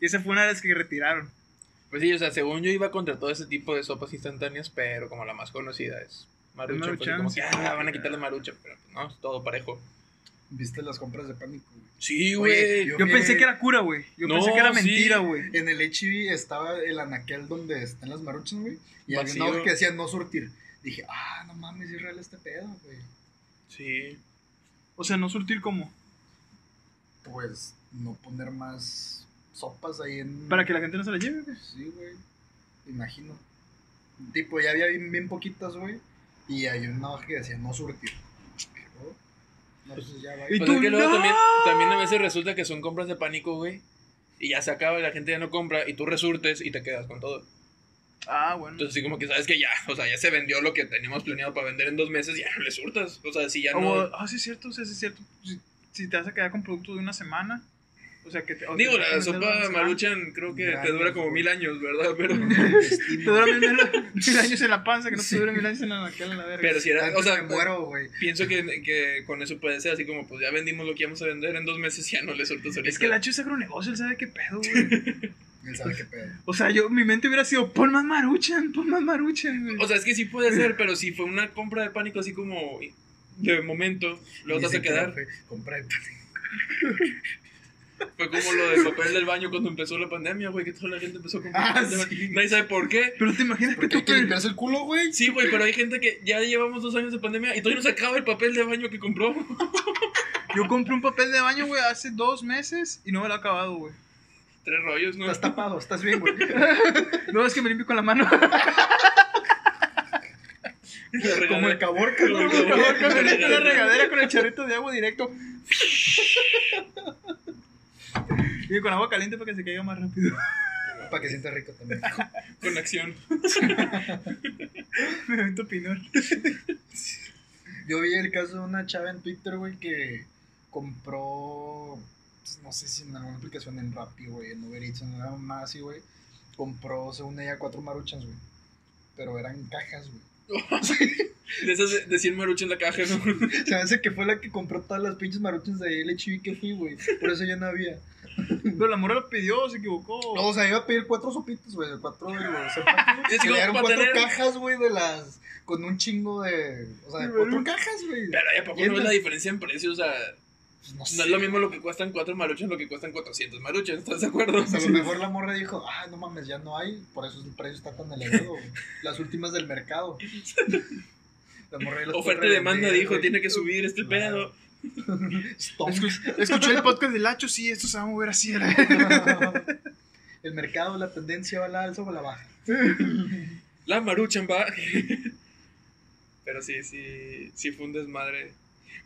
Y esa fue una de las que retiraron. Pues sí, o sea, según yo iba contra todo ese tipo de sopas instantáneas, pero como la más conocida es Maruchan. pues, como que, ah, van a quitar la Maruchan, pero pues, no, es todo parejo. Viste las compras de pánico, güey. Sí, güey. yo- pensé que era cura, güey. Yo No, pensé que era sí. mentira, güey. En el HIV estaba el anaquel donde están las maruchas, güey, y había una Vacío. hoja que decía no surtir. Dije, ah, no mames, es real este pedo, güey. Sí. O sea, no surtir como. pues no poner más sopas ahí en. Para que la gente no se la lleve, güey. Sí, güey. Imagino. Tipo, ya había bien, bien poquitas, güey. Y hay una hoja que decía no surtir. Oh, No, pues ya va. Y Pues tú, es que luego ¡no! también, también a veces resulta que son compras de pánico, güey. y ya se acaba y la gente ya no compra y tú resurtes y te quedas con todo. Ah, bueno. Entonces, así como que sabes que ya, o sea, ya se vendió lo que teníamos planeado para vender en dos meses, ya no le surtas. O sea, si ya no. Ah, sí, es cierto, o sea, sí, es cierto. Si, si te vas a quedar con producto de una semana, o sea, que te. o Digo, te- la te- sopa te- maruchan creo que te dura como mil años, ¿verdad? Pero, Te dura mil, mil años en la panza, que no te dure mil años en la naquela, la verga. pero si era, Antes o sea, me muero, güey. pienso que, que con eso puede ser así como, pues ya vendimos lo que íbamos a vender en dos meses, ya no le surtas ahorita. Es que el Hacho es agronegocio, él sabe qué pedo, güey. Él sabe qué pedo. O sea, yo, mi mente hubiera sido, pon más maruchan, pon más maruchan, güey. O sea, es que sí puede ser, pero si fue una compra de pánico así como de momento, luego te vas a quedar. Compra el Fue como lo del papel del baño cuando empezó la pandemia, güey, que toda la gente empezó a comprar Ah, sí. Nadie sabe por qué. Pero te imaginas que tú que limpiarse el culo, güey. Sí, güey, pero hay gente que ya llevamos dos años de pandemia y todavía no se acaba el papel de baño que compró. Yo compré un papel de baño, güey, hace dos meses y no me lo he acabado, güey. Tres rollos, ¿no? Estás tapado, estás bien, güey. No, es que me limpio con la mano. Como el caborca, Como el caborca. la regadera con el charrito de agua directo. Y con agua caliente para que se caiga más rápido. Para que sienta rico también. Con acción. Me avento pinor. Yo vi el caso de una chava en Twitter, güey, que compró, pues, no sé si en alguna aplicación en Rappi, güey, en Uber Eats, en nada más así, güey. Compró, según ella, cuatro maruchans, güey. Pero eran cajas, güey. De esas de, de 100 maruchas en la caja, ¿no? Se me hace que fue la que compró todas las pinches maruchans de LHV que fui, güey. Por eso ya no había. Pero la morra lo pidió, se equivocó. No, o sea, iba a pedir cuatro sopitos, güey, cuatro de los empaques. Es Y como le dieron cuatro tener- cajas, güey, de las. Con un chingo de. O sea, de cuatro güey. cajas, güey. Pero ¿a poco no ves la diferencia en precios? O sea, Pues no no sé. es lo mismo lo que cuestan 4 maruchas lo que cuestan 400 maruchas, ¿estás de acuerdo? Sea, a lo mejor la morra dijo, ah, no mames, ya no hay, por eso el precio está tan elevado. Las últimas del mercado. La morra Oferta y demanda dijo, güey. tiene que subir este Claro. pedo. Escuché el podcast del Hacho, sí, esto se va a mover así. El mercado, la tendencia va a la alza o a la baja. La maruchan va. Pero sí, sí, sí fue un desmadre.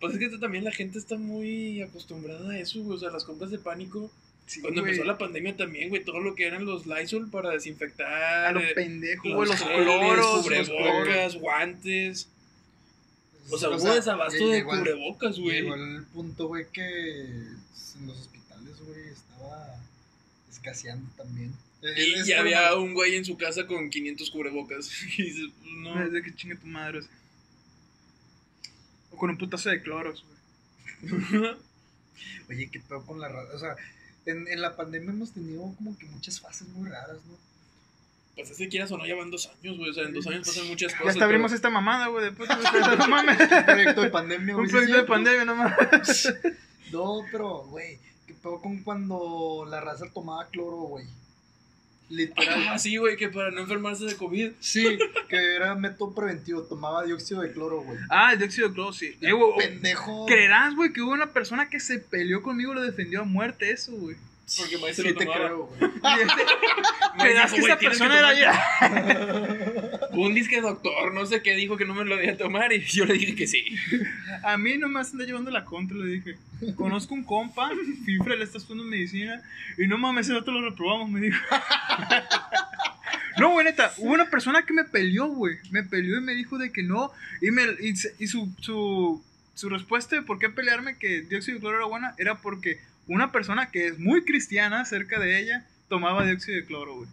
Pues es que también la gente está muy acostumbrada a eso, güey. O sea, las compras de pánico. Sí, Cuando güey. empezó la pandemia también, güey, todo lo que eran los Lysol para desinfectar. A lo eh, pendejo, los, güey, los geles, cloros, los cloros. cubrebocas, guantes. O sea, hubo sea, desabasto de cubrebocas, güey. Llegó al punto, güey, que en los hospitales, güey, estaba escaseando también. Y, y había un güey en su casa con 500 cubrebocas. Y dices, pues, no. Desde que chingue tu madre. o sea. O con un putazo de cloros, güey. Oye, qué pedo con la raza. O sea, en, en la pandemia hemos tenido como que muchas fases muy raras, ¿no? Pues es que quieras o no, ya van dos años, güey. O sea, en dos años pasan muchas Ya cosas. hasta abrimos pero- esta mamada, güey. Después, no mames. Un proyecto de pandemia, Un güey. ¿sí proyecto de pandemia, no mames. No, pero, güey, qué pedo con cuando la raza tomaba cloro, güey. Literal. Ah, sí, güey, que para no enfermarse de COVID. Sí, que era método preventivo, tomaba dióxido de cloro, güey. Ah, el dióxido de cloro, sí. Eh, güey, Pendejo. ¿Creerás, güey, que hubo una persona que se peleó conmigo y lo defendió a muerte eso, güey? Porque se Sí lo te tomaba. creo, güey. ¿Creerás dijo, que esa tienes que persona era ya? Un disque doctor, no sé qué, dijo que no me lo debía tomar y yo le dije que sí. A mí no me anda llevando la contra, le dije. Conozco un compa, Fifre, le está estudiando medicina, y no mames, ese dato lo reprobamos, me dijo. No, güey, neta, hubo una persona que me peleó, güey. Me peleó y me dijo de que no. Y, me, y, y su, su, su respuesta de por qué pelearme que dióxido de cloro era buena era porque una persona que es muy cristiana cerca de ella tomaba dióxido de cloro, güey.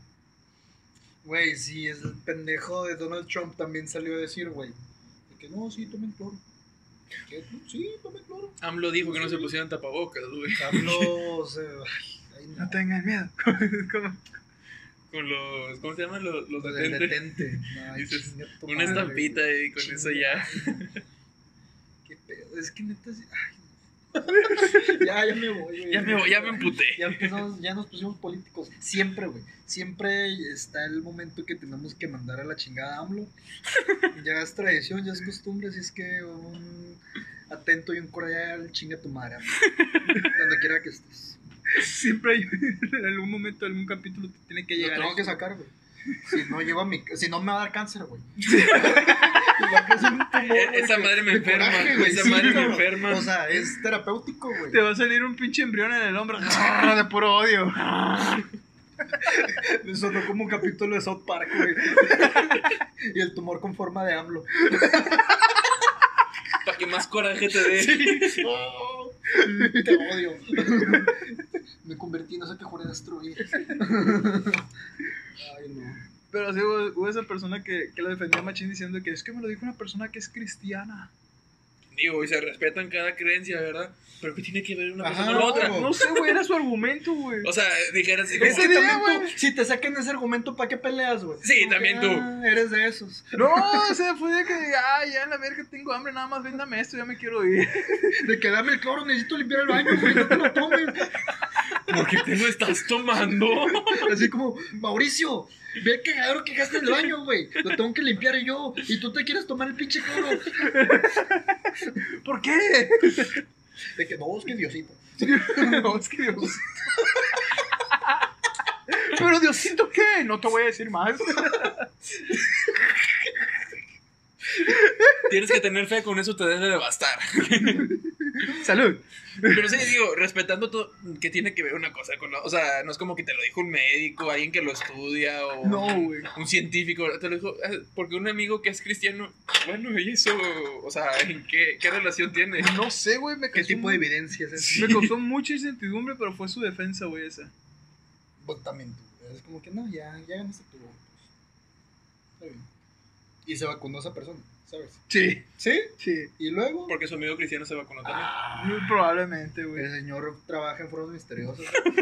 Güey, sí, es el pendejo de Donald Trump también salió a decir, güey. de Que no, sí, tomen cloro. Que, Sí, tomen cloro. AMLO dijo que no se pusieran tapabocas, güey. Hablo, o sea, ay, no. No tengan miedo. Como- Con los, ¿cómo se llaman? Los, los detentes. detente. Dices, Una madre, estampita güey. y con eso ya. Qué pedo, es que neta, ay. Ya, ya me voy, güey. Ya me, voy, ya me emputé. Ya empezamos, ya nos pusimos políticos. Siempre, güey. Siempre está el momento que tenemos que mandar a la chingada a AMLO. Ya es tradición, ya es costumbre, así es que un atento y un cordial chinga tu madre. Donde quiera que estés. Siempre hay, en algún momento, algún capítulo te tiene que Lo llegar. tengo eso. que sacar, güey. Si no llego a mi. Si no me va a dar cáncer, güey. Esa que- me enferma, coraje, güey, esa sí, madre me enferma. O sea, es terapéutico, güey. Te va a salir un pinche embrión en el hombro de puro odio. Me sonó como un capítulo de South Park, güey. y el tumor con forma de AMLO. Para que más coraje te dé. Oh, te odio. Me convertí en eso que juré destruir. Ay, no. Pero sí hubo, hubo esa persona que, que lo defendía machín diciendo que es que me lo dijo una persona que es cristiana. Digo, y se respetan cada creencia, ¿verdad? Pero ¿qué tiene que ver una cosa con otra? No sé, güey, era su argumento, güey. O sea, dijeras así como, que también tú, si te saquen ese argumento, ¿para qué peleas, güey? Sí, también tú. ah, Eres de esos. No, o sea, fue de que, ah, ya en la verga tengo hambre, nada más véndame esto, ya me quiero ir. De que dame el cloro, necesito limpiar el baño, güey, no te lo tomes. ¿por qué te lo estás tomando? Así como, Mauricio, ve el cagadero que gastas en el baño, güey. Lo tengo que limpiar yo. Y tú te quieres tomar el pinche cloro. ¿Por qué? De que no, es que Diosito. No, es que Dios. Pero Diosito, ¿qué? No te voy a decir más. Tienes que tener fe, con eso te debe de bastar. Salud. Pero sí, digo, respetando todo, que tiene que ver una cosa con la... O sea, no es como que te lo dijo un médico, alguien que lo estudia o... No, güey. Un científico, te lo dijo, eh, porque un amigo que es cristiano, bueno, y eso, o sea, ¿en qué, qué relación tiene? No sé, güey, me ¿Qué tipo de mu- evidencia es? Me causó mucha incertidumbre, pero fue su defensa, güey, esa. Pues también tú. Es como que no, ya, ya ganaste tú. Pues. Está bien. Y se vacunó esa persona, ¿sabes? Sí, ¿Sí? sí. Y luego. Porque su amigo cristiano se vacunó también. Muy probablemente, güey. El señor trabaja en foros misteriosos.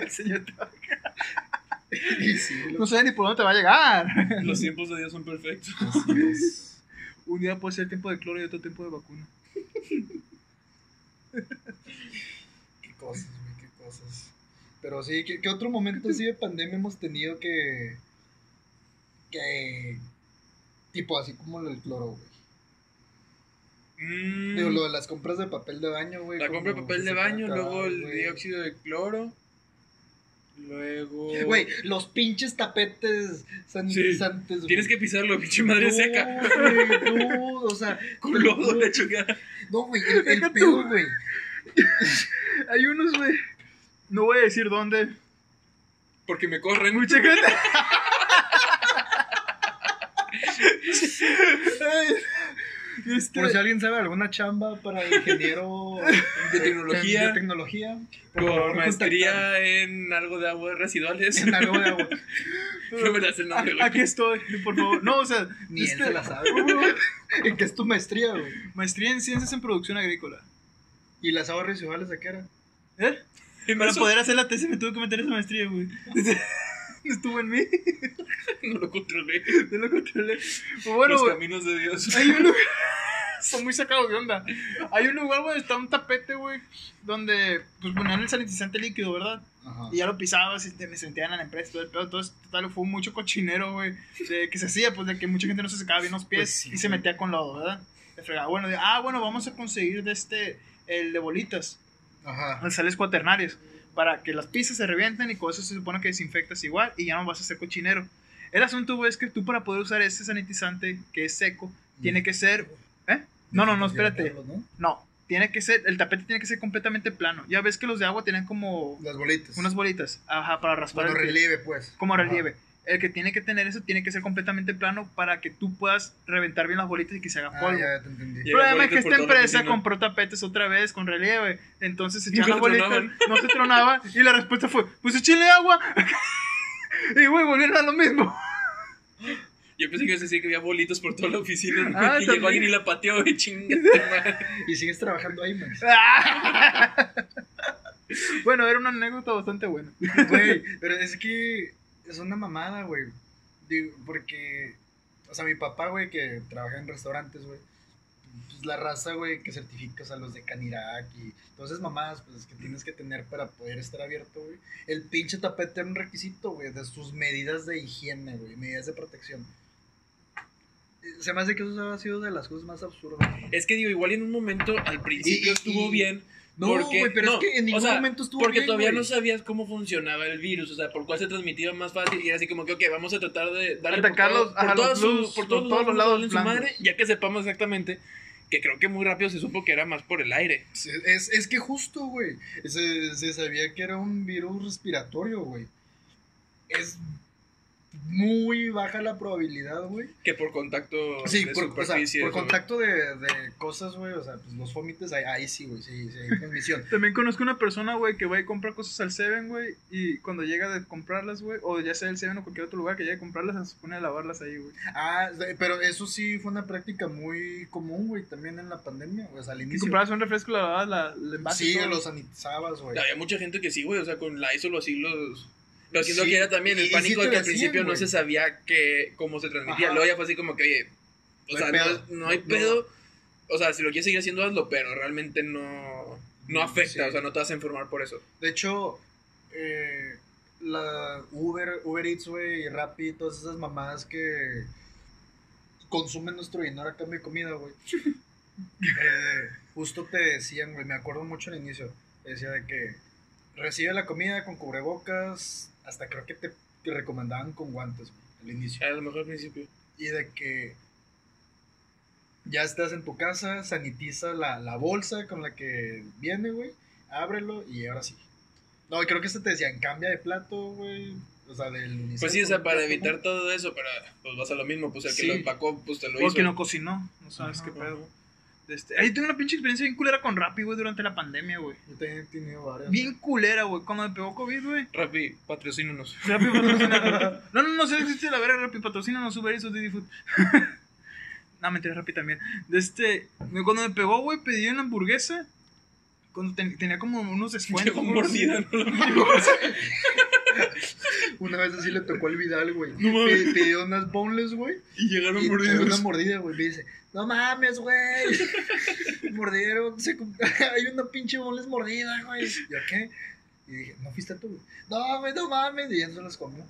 El señor te- y sí, lo No sé ni por dónde te va a llegar. Los tiempos de Dios son perfectos. así es. Un día puede ser tiempo de cloro y otro tiempo de vacuna. Qué cosas, güey, qué cosas. Pero sí, ¿qué, qué otro momento así de pandemia hemos tenido que. que. Tipo así como lo del cloro, güey? Mm, Digo, lo de las compras de papel de baño, güey. la compra de papel de baño, luego el güey. dióxido de cloro, luego... Güey, los pinches tapetes sanitizantes. güey. Tienes que pisarlo, pinche madre No, seca. güey, no, o sea, Con lodo, la chingada. No, güey, el, el pedo, güey. Hay unos, güey. No voy a decir dónde. Porque me corren. Mucha gente. Este, Por si alguien sabe alguna chamba para ingeniero De tecnología. de tecnología, por favor, maestría en algo de aguas residuales. en algo de agua. No me das el nombre, güey. Aquí estoy, por favor. No, o sea, Ni él este, se la sabe. ¿En qué es tu maestría, güey? maestría en ciencias en producción agrícola. ¿Y las aguas residuales de qué era? ¿Eh? Para eso poder hacer la tesis me tuve que meter esa maestría, güey. Estuvo en mí, No lo controlé. no lo controlé. Bueno, Los caminos de Dios. hay un lugar. Son muy sacados de onda. Hay un lugar, güey, está un tapete, güey, donde pues ponían el sanitizante líquido, ¿verdad? Ajá. Y ya lo pisabas y te, me sentían en la empresa, todo el pedo. Entonces, total, fue mucho cochinero, güey. de Que se hacía, pues, de que mucha gente no se secaba bien los pies Pues sí, y se metía con lodo, ¿verdad? De fregada. Bueno, de, ah, bueno, vamos a conseguir de este, el de bolitas, Ajá. sales cuaternarias, para que las pizzas se revienten y con eso se supone que desinfectas igual y ya no vas a hacer cochinero. El asunto, güey, es que tú para poder usar ese sanitizante que es seco, tiene que ser... ¿Eh? No, no, no, espérate. ¿no? Tiene que ser, el tapete tiene que ser completamente plano. Ya ves que los de agua tienen como Las bolitas. unas bolitas, ajá, para raspar el pie. relieve, pues. como Ajá. relieve. El que tiene que tener eso tiene que ser completamente plano para que tú puedas reventar bien las bolitas y que se haga Ah, polvo. ya te entendí. El problema es que esta empresa compró tapetes otra vez con relieve. Entonces Nunca echaban las bolitas, tronaban. no se tronaban. Y la respuesta fue: Pues échale agua. y güey, volvieron a lo mismo. Yo pensé que ibas a decir que había bolitos por toda la oficina. Ah, y llegó alguien y la pateó y chingada. Y sigues trabajando ahí, man. bueno, era una anécdota bastante buena. Güey, pero es que es una mamada, güey. Digo, porque, o sea, mi papá, güey, que trabaja en restaurantes, güey, pues la raza, güey, que certificas a los de Canirac y entonces mamadas, pues que tienes que tener para poder estar abierto, güey. El pinche tapete era un requisito, güey, de sus medidas de higiene, güey, medidas de protección. Se me hace que eso ha sido de las cosas más absurdas. Es que digo, igual en un momento al principio Y- y- estuvo y- bien. No, Porque- güey, pero no, es que en o ningún sea, momento estuvo Porque bien, todavía güey. no sabías cómo funcionaba el virus, o sea, por cuál se transmitía más fácil. Y era así como que, ok, vamos a tratar de darle por, Atacarlos, por, todos los por por todos, todos los lados en su madre, ya que sepamos exactamente que creo que muy rápido se supo que era más por el aire. Sí, Es, es que justo, güey. Se, se sabía que era un virus respiratorio, güey. Es muy baja la probabilidad, güey. Que por contacto Sí, de por, o sea, por contacto de, de cosas, güey. O sea, pues los fómites, ahí, ahí sí, güey. Sí, sí, hay transmisión. También conozco una persona, güey, que va y compra cosas al Seven, güey, y cuando llega de comprarlas, güey, o ya sea el Seven o cualquier otro lugar que llegue a comprarlas, se pone a lavarlas ahí, güey. Ah, pero eso sí fue una práctica muy común, güey, también en la pandemia, güey. O sea, al Y inicio. comprabas un refresco, la lavabas, la, el envase Sí, todo. los sanitizabas, güey. Había mucha gente que sí, güey, o sea, con la ISO así los... Pero siento Sí, que era también el pánico sí de que al principio no se sabía que, cómo se transmitía. Ajá. Luego ya fue así como que, oye, o No sea, hay no, pedo. no hay pedo. O sea, si lo quieres seguir haciendo, hazlo, pero realmente no, no afecta, Sí. o sea, no te vas a enfermar por eso. De hecho, eh, la Uber, Uber Eats, güey, y Rappi, todas esas mamadas que consumen nuestro dinero a cambio de comida, güey. Eh, justo te decían, güey, me acuerdo mucho al inicio, decía de que recibe la comida con cubrebocas, hasta creo que te, te recomendaban con guantes, güey, al inicio. A lo mejor al principio. Y de que ya estás en tu casa, sanitiza la, la bolsa con la que viene, güey, ábrelo y ahora sí. No, creo que este te decían, cambia de plato, güey. O sea, del unicel Pues sí, o sea, para evitar todo eso, pero pues vas a lo mismo, pues el que Sí. lo empacó, pues te lo hizo. que no cocinó, no sabes Ajá, qué pedo. Este, ahí tengo una pinche experiencia bien culera con Rappi, güey, durante la pandemia, güey. Yo también he tenido varias. Bien culera, güey. Cuando me pegó COVID, güey. Rappi, patrocínanos. Rappi patrocina. No, no, no, se existe la verga Rappi patrocina, no Uber Eats o Didi Food. no, mentira, Rappi también. De este, cuando me pegó, güey, pedí una hamburguesa. Cuando ten- tenía como unos descuentos. Llegó mordida. ¿no? Una vez así le tocó al Vidal, güey. No mames. Pi- Pidió unas boneless, güey. Y llegaron Y mordidos. una mordida, güey. Me dice, no mames, güey. Mordieron. se Hay una pinche boneless mordida, güey. ¿Y a qué? Y dije, ¿no fuiste tú, güey? No, güey, no mames. Y ya no se las comió.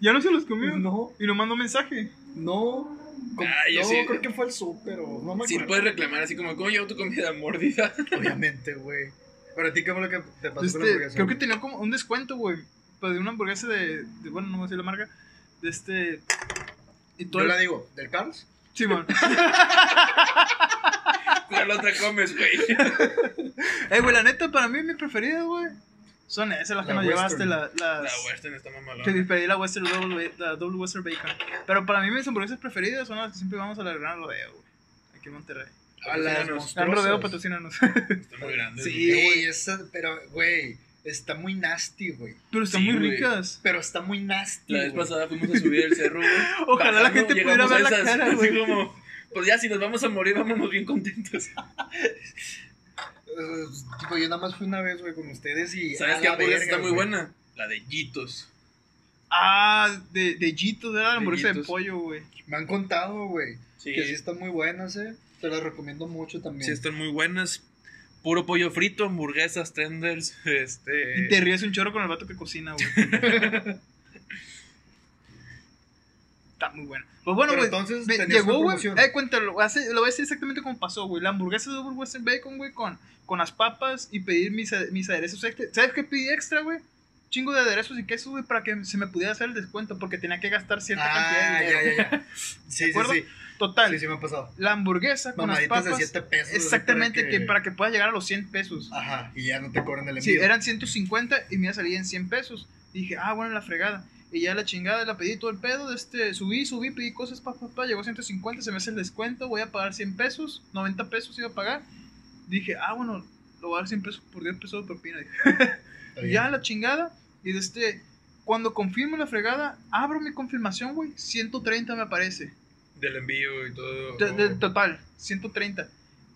Ya no se los comió. No, Y lo mandó mensaje. no. Ah, yo no, sí. creo que fue el súper o no me Sí, acuerdo. puedes reclamar así como, ¿cómo llevo tu comida mordida? Obviamente, güey. Pero a ti, ¿qué fue lo que te pasó con la Este, hamburguesa? creo que tenía como un descuento, güey. Pedí una hamburguesa de, de- Bueno, no voy a decir la marca. De este. Y todo Yo el- la digo, ¿del Carlos? Sí, man. ¿Cuál otra comes, güey? Eh, güey, la neta, para mí, mi preferida, güey. Son esas las que La nos llevaste, la, las. La western está mamalona. Que pedí la Western Double, la Double Western Bacon. Pero para mí, mis hamburguesas preferidas son las que siempre vamos a la Gran Rodeo, güey. Aquí en Monterrey. A las Patrocínanos. Gran Rodeo, patrocínanos. Están muy grandes. Sí, güey. Ey, esa, pero, güey, está muy nasty, güey. Pero están Sí, muy güey. ricas. Pero está muy nasty, La vez güey. pasada fuimos a subir el cerro, güey. Ojalá la gente pudiera ver la esas, cara, así güey. como, pues ya, si nos vamos a morir, vámonos bien contentos. Tipo, yo nada más fui una vez, güey, con ustedes y. ¿Sabes qué hamburguesa está muy buena? La de Yitos. Ah, de, de Jitos, era la De hamburguesa de Jitos. pollo, güey. Me han contado, güey, Sí, que sí están muy buenas, eh. Te las recomiendo mucho también. sí están muy buenas. Puro pollo frito, hamburguesas, tenders, este... Y te ríes un chorro con el vato que cocina, güey. Está muy bueno. Pues bueno, güey. entonces me- Llegó, güey. Eh, cuéntalo. hace- lo voy a decir exactamente como pasó, güey. La hamburguesa de Double Western Bacon, güey, con, con las papas y pedir mis, mis aderezos extra. ¿Sabes qué pedí extra, güey? Chingo de aderezos y quesos, güey, para que se me pudiera hacer el descuento porque tenía que gastar cierta cantidad Ah, de ya, dinero. ya, ya. Sí, sí, acuerdo? sí. Total. Sí, sí me ha pasado. La hamburguesa con las Mamaditas papas. de 7 pesos. Exactamente, para que... para que pueda llegar a los 100 pesos. Ajá, y ya no te cobran el envío. Sí, eran 150 y me iba a salir en 100 pesos. Dije, ah, bueno, la fregada. Y ya la chingada, la pedí todo el pedo. Este, subí, subí, pedí cosas, pa, pa, pa, llegó a 150, se me hace el descuento, voy a pagar 100 pesos, 90 pesos iba a pagar. Dije, ah, bueno, lo voy a dar 100 pesos por 10 pesos de propina. Dije, y. ya la chingada. Y de este, cuando confirmo la fregada, abro mi confirmación, güey, 130 me aparece. Del envío y todo. De- del total, 130.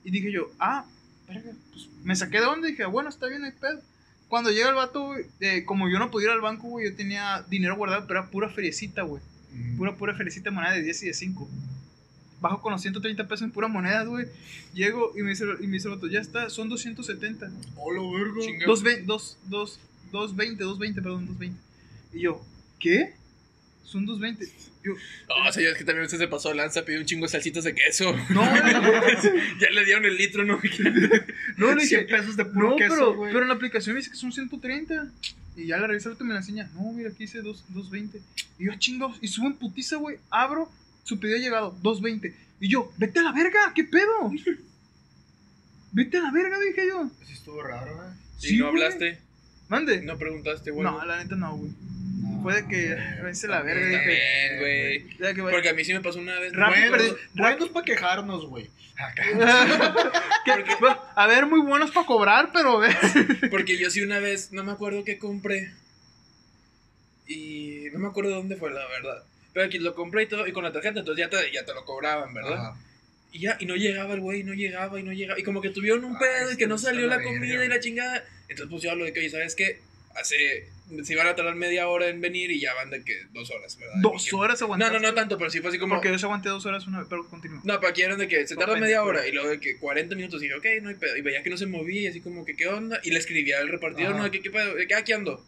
Y dije yo, ah, verga, pues me saqué de onda y dije, bueno, está bien, pedo. Cuando llega el vato, güey, eh, como yo no podía ir al banco, güey, yo tenía dinero guardado, pero era pura feriecita, güey. Mm. Pura, pura feriecita moneda de 10 y de 5. Bajo con los 130 pesos en pura moneda, güey. Llego y me dice, y me dice el vato, ya está, son 270. Hola, verga. Chinga. 220, 2, 2, 220, 220, perdón, 220. Y yo, ¿qué? son 2.20. Yo, No, o sea, es que también usted se pasó de lanza, pidió un chingo de salsitas de queso. no, ya le dieron el litro, ¿no? no, le 100 dije, pesos de puro no, queso, pero, pero en la aplicación me dice que son 130. Y ya la revisé y me la enseña. No, mira, aquí dice 2, 2.20. Y yo, chingados, y subo en putiza, güey. Abro, su pedido ha llegado, 2.20. Y yo, vete a la verga, ¿qué pedo? Vete a la verga, dije yo. Sí estuvo raro, güey. Si Sí, no güey. hablaste, Mande. no preguntaste, güey. No, la neta no, güey. No, Fue de que, a la verga, dije. Bien, güey. Porque a mí sí me pasó una vez. Rápido, Buenos, para quejarnos, güey. Acá. Que- bueno, a ver, muy buenos para cobrar, pero eh, Porque yo sí una vez, no me acuerdo qué compré. Y no me acuerdo dónde fue, la verdad. Pero aquí lo compré y todo, y con la tarjeta, entonces ya te, ya te lo cobraban, ¿verdad? Ajá. Y ya, y no llegaba el güey, no llegaba, y no llegaba. Y como que tuvieron un Ay, pedo, y que no salió la comida verga. y la chingada. Entonces pues yo hablo de que, oye, ¿sabes qué? Hace, se iban a tardar media hora en venir y ya van de que dos horas, ¿verdad? dos que- horas No, aguantaste. no, no tanto, pero sí fue así como... Porque yo se aguanté dos horas una vez, pero continúa. No, pero aquí eran de que se tarda media hora y luego de que 40 minutos y dije, ok, no hay pedo. Y veía que no se movía y así como que, ¿qué onda? Y le escribía al repartidor, Ajá. no, de que, ¿qué pedo? "Ah, aquí ando.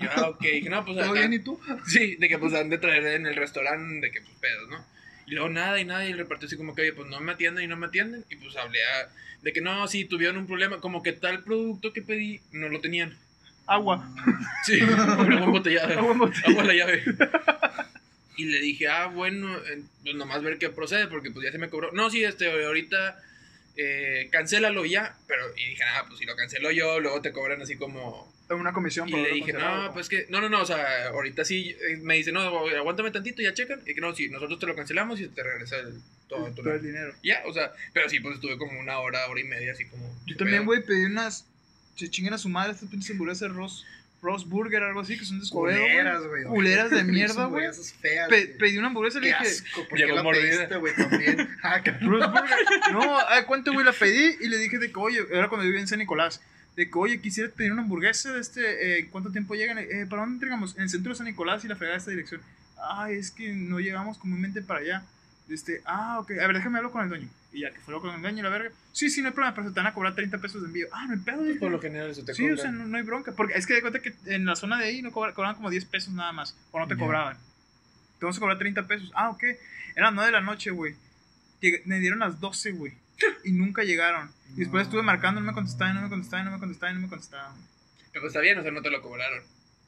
Y yo, ah, ok. Dije, no, pues ¿Todo acá- bien y tú? Sí, de que pues han de traer en el restaurante, de que pues pedos, ¿no? Y luego nada y nada, y el repartidor así como que, oye, pues no me atienden y no me atienden. Y pues hablé a, de que no, sí, tuvieron un problema, como que tal producto que pedí no lo tenían. Agua. Sí, agua embotellada. Agua embotellada. Agua la llave. Y le dije, ah, bueno, pues nomás ver qué procede, porque pues ya se me cobró. No, sí, este, ahorita eh, cancélalo ya. Pero, y dije, ah, pues si lo cancelo yo, luego te cobran así como Una comisión y por le dije, no, pues que, no, no, no, o sea, ahorita sí, eh, me dice, no, aguántame tantito, ya checan. Y que no, sí, nosotros te lo cancelamos y te regresa el, todo el dinero. Ya, o sea, pero sí, pues estuve como una hora, hora y media, así como. Yo ¿qué también, güey, pedí unas. Se chinguen a su madre estas pinches hamburguesas Ross, Ross Burger, algo así, que son de escobedo. güey. Culeras, güey. Culeras de mierda, güey. Pe- pedí una hamburguesa y le dije. asco, ¿por Llegó mordida. pediste, güey, también? Ah, que- Ross Burger. No, ay, ¿cuánto, güey? La pedí y le dije de que, oye, era cuando vivía en San Nicolás. De que, oye, quisiera pedir una hamburguesa de este. Eh, ¿Cuánto tiempo llegan? Eh, ¿Para dónde entregamos? En el centro de San Nicolás y la fregada de esta dirección. Ay, es que no llegamos comúnmente para allá. Este, ah, ok. A ver, déjame hablar con el dueño. Y ya que fue con el dueño y la verga. Sí, sí, no hay problema, pero se te van a cobrar 30 pesos de envío. Ah, no hay pedo. Pues por lo general eso te Sí, cobran. o sea, no, no hay bronca. Porque es que de cuenta que en la zona de ahí no cobra- cobraban como 10 pesos nada más. O no te cobraban. Te vamos a cobrar 30 pesos. Ah, ok. Eran 9 de la noche, güey. Me dieron las 12, güey. Y nunca llegaron. Y después estuve marcando, no me contestaban, no me contestaban, no me contestaban, no me contestaban. Pero pues está bien, o sea, no te lo cobraron.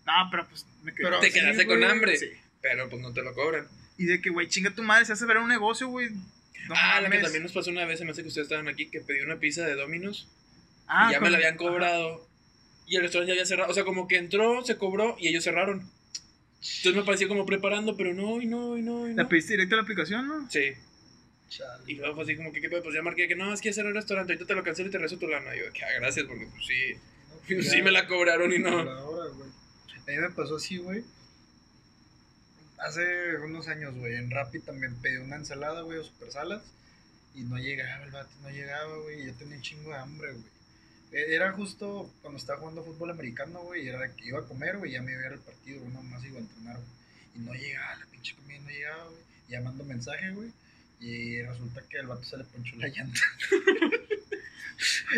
No, pero pues me quedé. Pero te sí, quedaste con hambre. Sí. Pero pues no te lo cobran. Y de que, güey, chinga tu madre, se hace ver un negocio, güey. No ah, la que también nos pasó una vez, se me hace que ustedes estaban aquí, que pedí una pizza de Domino's. Ah, y ya me la habían cobrado. Y el restaurante ya había cerrado. O sea, como que entró, se cobró y ellos cerraron. Entonces me parecía como preparando, pero no, y no, y no, y no. La pediste directo a la aplicación, ¿no? Sí. Chale. Y luego fue así como que, ¿qué pedo? Pues ya marqué que no, es que ya cerró el restaurante, ahorita te lo cancelo y te regreso tu lana. Y yo, que ah, gracias, porque pues sí, No, pues, sí ya, me la cobraron y no. la hora, güey. A mí me pasó así, güey. Hace unos años, güey, en Rappi también pedí una ensalada, güey, o super salas. Y no llegaba, el vato no llegaba, güey. Yo tenía un chingo de hambre, güey. E- Era justo cuando estaba jugando fútbol americano, güey. Y era que iba a comer, güey. Ya me iba a ir al partido, güey. Nomás iba a entrenar, güey. Y no llegaba, la pinche comida no llegaba, güey. Y ya mando mensaje, güey. Y resulta que al vato se le ponchó la llanta.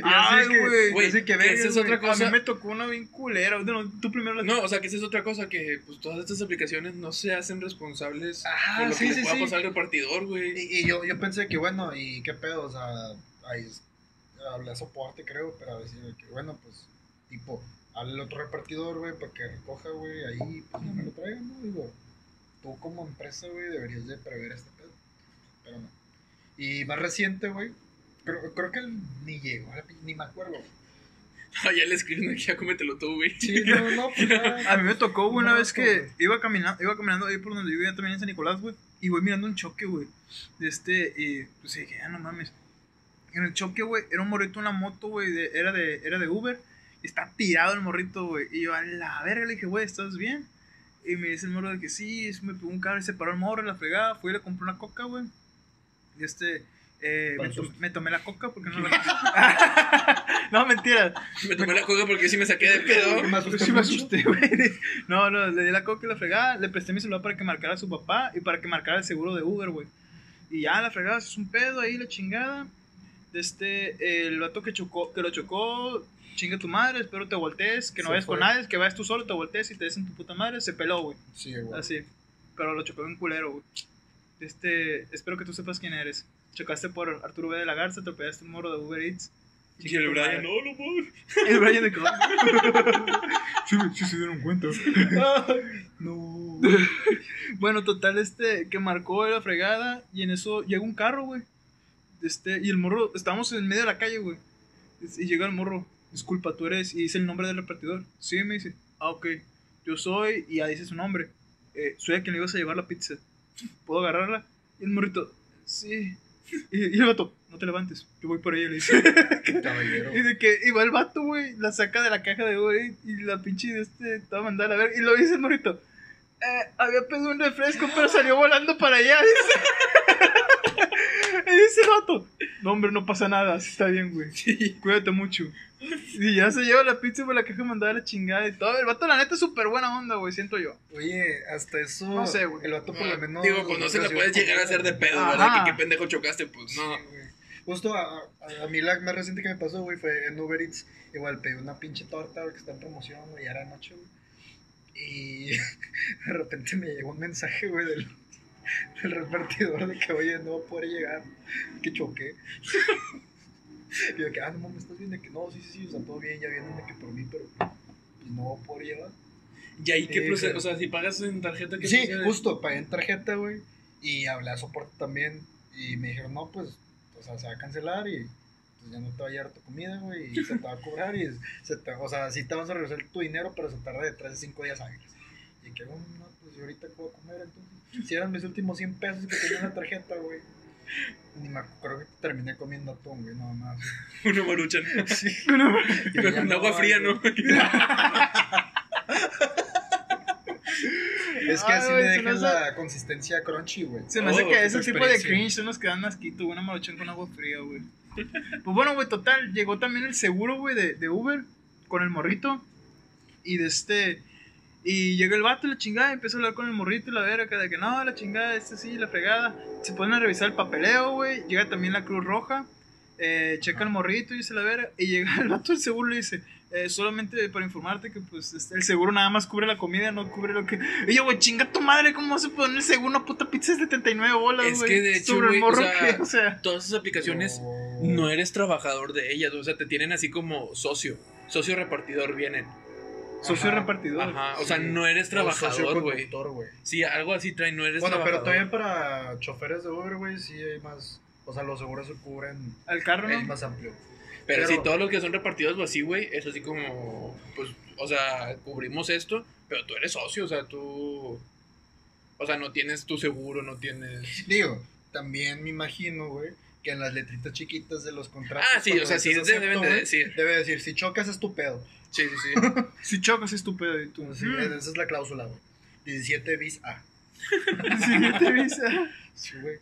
Ay, que- güey. Que que esa es otra A cosa. mí me tocó una bien culera. No, tú primero la No, o sea, que esa es otra cosa, que pues todas estas aplicaciones no se hacen responsables Ajá, por lo sí, que sí, le pueda sí. pasar al repartidor, güey. Y, y yo, yo pensé que, bueno, ¿y qué pedo? O sea, ahí es- hablé a soporte, creo, pero a decir que, bueno, pues, tipo, al otro repartidor, güey, para que recoja, güey, ahí, pues, ya me lo traigan, ¿no? Digo, tú como empresa, güey, deberías de prever este pedo. Pero no. Y más reciente, güey, creo, creo que él ni llegó, la ni me acuerdo. Ah, ya le escriben aquí, ya cómetelo tú, güey. Sí, no, no, pues ya. A mí me tocó güey, una No, vez que iba caminando, iba caminando ahí por donde yo vivía también en San Nicolás, güey, y voy mirando un choque, güey. De este, y pues dije, ya no mames. En el choque, güey, era un morrito en una moto, güey, de- era, de, era de Uber, y está tirado el morrito, güey. Y yo, a la verga, le dije, güey, ¿estás bien? Y me dice el morro de que sí, me pegó un carro y se paró el morro, la fregada, fui y le compré una coca, güey. Y este, eh, me, Para to- sus- me tomé la coca porque no la... no, mentira. Me tomé la coca porque sí me saqué de pedo. Me asusté Sí me mucho. asusté, güey. No, no, le di la coca y la fregada, le presté mi celular para que marcara a su papá y para que marcara el seguro de Uber, güey. Y ya la fregada, es un pedo ahí, la chingada. De este, el vato que chocó, que lo chocó, chinga tu madre, espero te voltees, que no Se vayas con nadie, que vayas tú solo, te voltees y te des en tu puta madre, se peló, güey. Sí, güey. Así. pero lo chocó un culero, güey. Este, espero que tú sepas quién eres. Chocaste por Arturo B. de la Garza, atropellaste un morro de Uber Eats. Y el Brian, no, no, amor. El Brian de Colombia. sí, sí se dieron cuenta. No. Bueno, total, este, que marcó la fregada y en eso llega un carro, güey. Este, y el morro, estábamos en medio de la calle, güey. Y llega el morro, disculpa, tú eres, y dice el nombre del repartidor. Sí, me dice, ah, ok, yo soy, y ya dice su nombre. Eh, soy a quien le ibas a llevar la pizza. ¿Puedo agarrarla? Y el morrito, sí. Y, y el vato, no te levantes, yo voy por ella, le dice. Caballero. Y de que iba el vato, güey, la saca de la caja de Eats y la pinche de este estaba mandada a ver. Y lo dice el morrito. Eh, había pedido un refresco, pero salió volando para allá, dice. y el vato. No, hombre, no pasa nada, así está bien, güey. Cuídate mucho. Y ya se lleva la pizza por la caja mandada a la chingada y todo. El vato, la neta, es súper buena onda, güey, siento yo. Oye, hasta eso. No sé, güey. El vato por lo menos. Digo, pues no se la puedes llegar a hacer de pedo, Ajá. ¿verdad? Que qué pendejo chocaste, pues no. Sí. Justo a, a, a mí la más reciente que me pasó, güey, fue en Uber Eats. Igual pedí una pinche torta, güey, que está en promoción, güey, ya era noche, güey. Y de repente me llegó un mensaje, güey, del, del repartidor de que, oye, no voy a poder llegar, que choqué. Y yo que, ah, no mames, ¿estás bien? De que no, sí, sí, sí, o sea, todo bien, ya vienen de que por mí, pero pues no voy a poder llevar. Y ahí qué Sí, procede, sí. o sea, si pagas en tarjeta, ¿qué Sí, procede? justo, pagué en tarjeta, güey. Y hablé a soporte también. Y me dijeron, no, pues, o sea, se va a cancelar y pues ya no te va a llegar tu comida, güey. Y se te va a cobrar y se te, o sea, sí te vas a regresar tu dinero, pero se tarda de 3 a 5 días hábiles. Y que, bueno, no, pues, ¿y ahorita a comer entonces? Si eran mis últimos 100 pesos que tenía en la tarjeta, güey. Ni me acuerdo que terminé comiendo atún, güey, nada más. Una maruchan. Sí. No, Y Pero ya con agua fría, güey. ¿no? Es que Ay, así güey, dejan me la consistencia crunchy, güey. Se me hace Oh, que ese tipo de cringe son los que dan asquito, güey, una maruchan con agua fría, güey. Pues bueno, güey, total, llegó también el seguro, güey, de, de Uber con el morrito. Y de este. Y llega el vato y la chingada, y empieza a hablar con el morrito y la verga, de que no, la chingada, este sí, la fregada. Se ponen a revisar el papeleo, güey. Llega también la Cruz Roja. Eh, checa el morrito y dice la verga. Y llega el vato del seguro y le dice: eh, Solamente para informarte que, pues, este, el seguro nada más cubre la comida, no cubre lo que. Y yo, güey, chinga tu madre, ¿cómo vas a poner el seguro? Una puta pizza de 79 bolas, Es güey. que, de hecho, güey, o sea, que, o sea. Todas esas aplicaciones no eres trabajador de ellas, o sea, te tienen así como socio. Socio repartidor vienen. Socio Ajá. repartidor. Ajá, o sea, no eres trabajador, güey. Sí, algo así trae, no eres Bueno, pero trabajador. todavía para choferes de Uber, güey, sí hay más. O sea, los seguros se cubren. Al carro, Es ¿no? más amplio. Pero, Pero- sí, todos los que son repartidos o así, güey, es así como, pues, o sea, cubrimos esto, pero tú eres socio, o sea, tú, o sea, no tienes tu seguro, no tienes... Digo, también me imagino, güey, que en las letritas chiquitas de los contratos. Ah, sí, o sea, sí, deben acepto, de decir. Debe decir, si chocas es tu pedo. Sí, sí, sí. Si chocas, estúpido. Y tú. Sí, mm, esa es la cláusula, güey. 17 bis A. Siguiente visa. Sí, güey.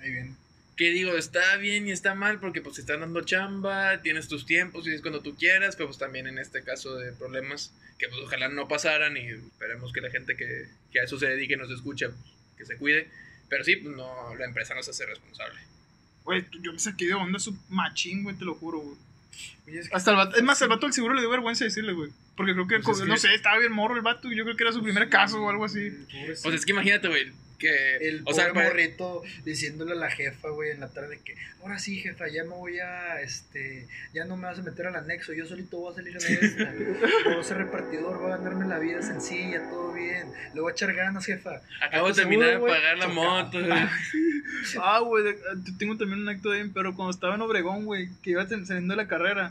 Ahí viene. que digo, está bien y está mal porque pues te están dando chamba, tienes tus tiempos y es cuando tú quieras, pero pues también en este caso de problemas que pues ojalá no pasaran y esperemos que la gente que, que a eso se dedique y nos escuche, pues, que se cuide. Pero sí, pues no, la empresa no se hace responsable. Güey, tú- yo me saqué de onda su machín, güey, te lo juro, güey. Oye, es que Hasta el vato, es más, el vato del seguro le dio vergüenza decirle, güey. Porque creo que, Pues es no que- sé, estaba bien morro el vato. y Yo creo que era su primer caso o algo así. Pues es que imagínate, güey, que... El o sea, pobre para- morrito diciéndole a la jefa, güey, en la tarde que, ahora sí, jefa, ya me voy a, este, ya no me vas a meter al anexo, yo solito voy a salir de esta, voy a ser repartidor, voy a ganarme la vida sencilla, todo bien, le voy a echar ganas, jefa. acabo de ¿Estás terminar de seguro, pagar la moto, güey. Ah, güey, tengo también un acto bien, pero cuando estaba en Obregón, güey, que iba saliendo de la carrera,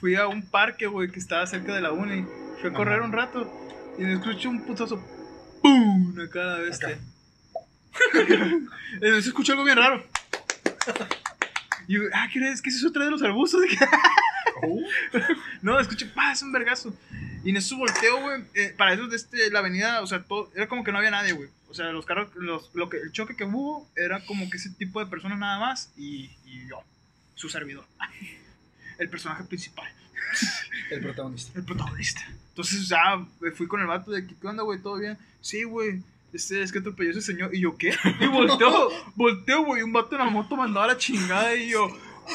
fui a un parque, güey, que estaba cerca de la uni. Fui a correr Ajá. un rato y me escuché un putazo. ¡Pum! Acá a la bestia. Acá. Eh, se escuchó algo bien raro. Y yo, ah, ¿qué es? ¿Qué es eso trae de los arbustos? Oh, No, escuché, pa, es un vergazo. Y en eso volteo, güey. eh, para eso, de este, la avenida, o sea, todo, era como que no había nadie, güey. O sea, los carros, los, lo que, el choque que hubo era como que ese tipo de personas nada más. Y, y yo, su servidor. El personaje principal, el protagonista. el protagonista. Entonces, ya me fui con el vato de que, ¿qué onda, güey? ¿Todo bien? Sí, güey. Este, es que atropelló ese señor. ¿Y yo qué? Y volteo, volteo, güey. Un vato en la moto mandaba a la chingada. Y yo,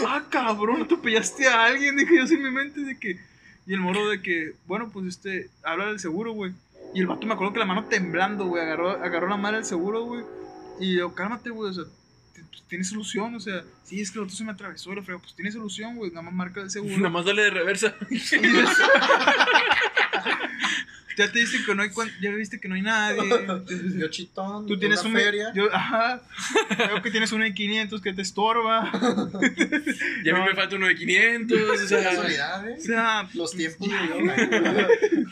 ah, cabrón, atropellaste a alguien. Dije yo así en mi mente de que. Y el moro de que, bueno, pues este, habla del seguro, güey. Y el vato me acuerdo que la mano temblando, güey, agarró, agarró la madre del seguro, güey. Y yo, cálmate, güey, o sea, tiene solución, o sea, sí, es que el otro se me atravesó lo frego, pues tiene solución, güey, nada más marca el seguro. Nada más dale de reversa. ya te diste que no hay, cuan- ya viste que no hay nadie. Yo chitón. Tú tienes una un feria. Yo, ajá. Veo que tienes uno de 500 que te estorba. Y a mí No. me falta uno de 500. O sea, casualidad, ¿eh? O sea, Los tiempos ya, de.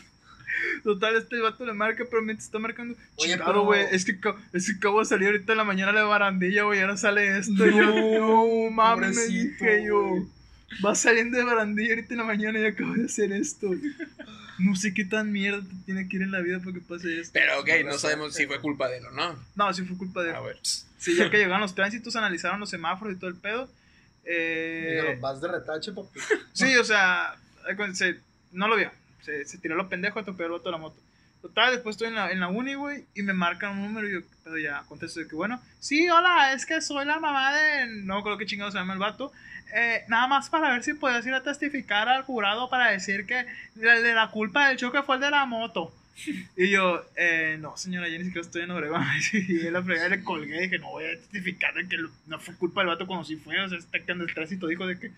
Total, este vato le marca, pero mientras está marcando. Oye, pero- güey. Es que, es que acabo de salir ahorita en la mañana a la barandilla, güey. Ahora sale esto. y yo, no mames, pobrecito, dije yo. Va saliendo de barandilla ahorita en la mañana y acabo de hacer esto. No sé qué tan mierda te tiene que ir en la vida para que pase esto. pero ok, no sabemos si fue culpa de él o no. No, sí fue culpa de. A ver. Sí, ya que llegaron los tránsitos, analizaron los semáforos y todo el pedo. Eh, Dijeron, vas de retache, papi. Sí, o sea, se- no lo vio. Se, se tiró lo pendejo, atropelló el de la moto. Total, después estoy en la, en la uni, güey, y me marcan un número y yo, pero ya contesto de que, bueno, sí, hola, es que soy la mamá de, no creo que chingado se llama el vato. Eh, nada más para ver si puedes ir a testificar al jurado para decir que el de la culpa del choque fue el de la moto. Y yo, eh, no, señora, yo ni siquiera estoy en Obregón. Y la fregada le colgué y dije, no voy a testificar de que no fue culpa del vato cuando sí fue. O sea, está que en el tránsito dijo de que,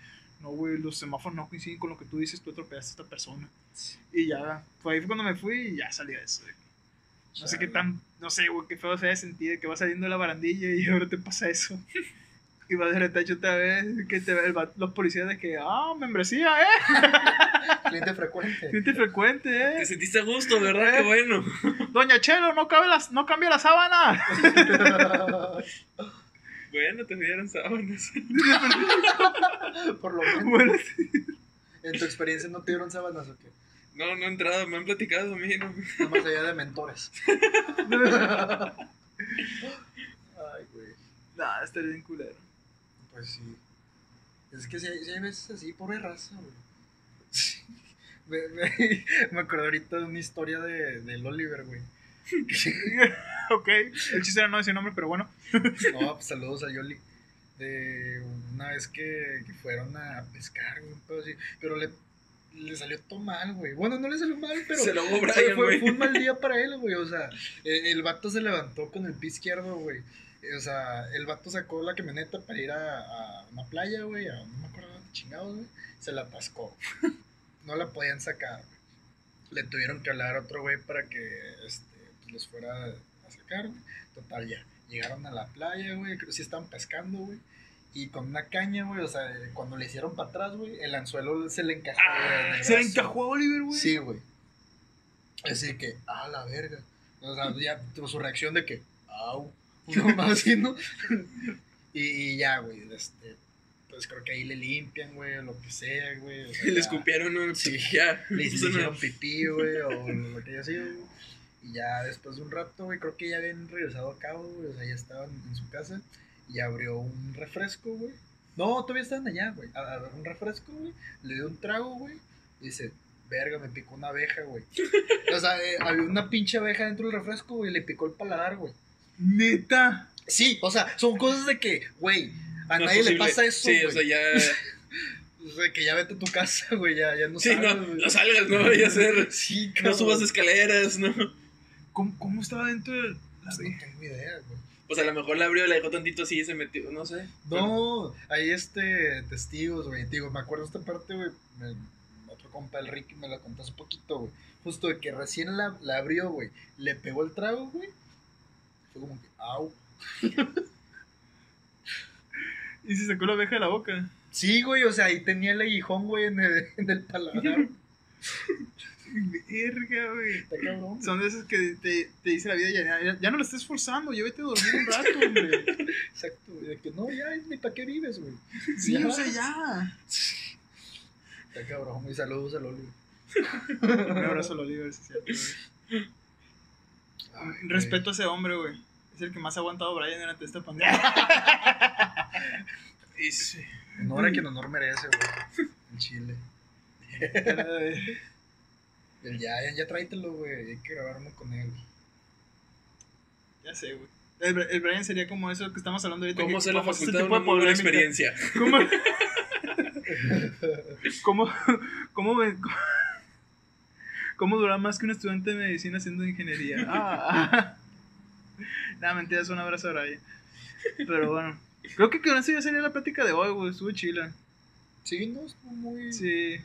no, güey, los semáforos no coinciden con lo que tú dices, tú atropellaste a esta persona. Y ya, fue ahí fue cuando me fui y ya salí de eso. que, No sé qué tan, no sé, güey, qué feo se haya sentido, que vas saliendo de la barandilla y ahora te pasa eso. Y vas de retacho otra vez, que te ve el los policías de que, ah, membresía, eh, Cliente frecuente. cliente frecuente, Te eh. sentiste a gusto, ¿verdad? Qué bueno. Doña Chelo, no, cabe las, no cambia la sábana. Bueno, te dieron sábanas. Por lo menos. Bueno, ¿En tu experiencia no te dieron sábanas o qué? No, no he entrado, me han platicado a mí, ¿no? Más allá de mentores. Ay, güey. Nah, estaría bien culero. Pues sí. Es que si hay, sí hay veces así, pobre raza, güey. Me, me, me acuerdo ahorita de una historia de, del Oliver, güey. ok, el chiste era no decir nombre, pero bueno. No, pues saludos a Yoli. De una vez que, que fueron a pescar, güey, un pedo así. Pero le, le salió todo mal, güey. Bueno, no le salió mal, pero. Se lo fue- Brian, fue, güey. fue un mal día para él, güey. O sea, el, el vato se levantó con el pie izquierdo, güey. O sea, el vato sacó la camioneta para ir a, a una playa, güey. A, no me acuerdo dónde chingados, güey. Se la atascó. No la podían sacar, güey. Le tuvieron que hablar a otro güey para que este, los fuera a sacar, güey. Total, ya. Llegaron a la playa, güey. Creo que sí estaban pescando, güey. Y con una caña, güey. O sea, cuando le hicieron para atrás, güey, el anzuelo se le encajó, en el Se le encajó a Oliver, güey. Sí, güey. Así que, ah, la verga. O sea, ya tuvo su reacción de que, au. Uno más así, ¿no? y, y ya, güey. Este, pues creo que ahí le limpian, güey, o lo que sea, güey. o sea, Le escupieron, ¿no? Sí. Ya. Le, hicieron pipí, güey, o lo que haya sido, güey. Y ya después de un rato, güey, creo que ya habían regresado a cabo, güey. O sea, ya estaban en su casa. Y abrió un refresco, güey. No, todavía estaban allá, güey. A- Abrió un refresco, güey. Le dio un trago, güey. Y dice, verga, me picó una abeja, güey. o sea, eh, había una pinche abeja dentro del refresco, güey. Y le picó el paladar, güey. Neta. Sí, o sea, son cosas de que, güey, a No nadie le pasa eso, Sí, güey. o sea, ya. O sea, que ya vete a tu casa, güey. Ya, ya no Sí, sabes, no, güey. no salgas, no vayas a hacer. Sí, No cabrón. subas escaleras, ¿no? ¿Cómo, cómo estaba dentro del.? No tengo idea, güey. Pues a lo mejor la abrió, la dejó tantito así y se metió, no sé. No, hay este testigos, güey. Digo, me acuerdo esta parte, güey. me- Otro compa, el Ricky, me la contó hace poquito, güey. Justo de que recién la, la abrió, güey. Le pegó el trago, güey. Fue como que, au. Y se sacó la abeja de la boca. Sí, güey, o sea, ahí tenía el aguijón, güey, en el, en el paladar. Verga, güey. Está cabrón. Son de esas que te, te dice la vida ya, ya, ya no lo estés forzando, llévete a dormir un rato, hombre. Exacto, güey. De que no, ya, ni para qué vives, güey. Sí, Ya. o sea, ya. Está cabrón, y saludos al Oli. Un abrazo a Oliver, es cierto, güey. Ay, güey. Respeto a ese hombre, güey. Es el que más ha aguantado Brian durante esta pandemia. Y sí. Honor a quien honor merece, güey. En Chile. El ya, ya, ya tráetelo, güey. Hay que grabar uno con él. ya sé, güey. El, el Brian sería como eso que estamos hablando ahorita. ¿Cómo que se la facultad tipo una buena experiencia? ¿Cómo? ¿Cómo? ¿Cómo me.? ¿Cómo durar más que un estudiante de medicina haciendo ingeniería? Ah. Nada, mentira, es un abrazo a Brian. Pero bueno. Creo que con eso ya sería la plática de hoy, güey. Estuve chila. Sí, no, estuvo muy. Sí.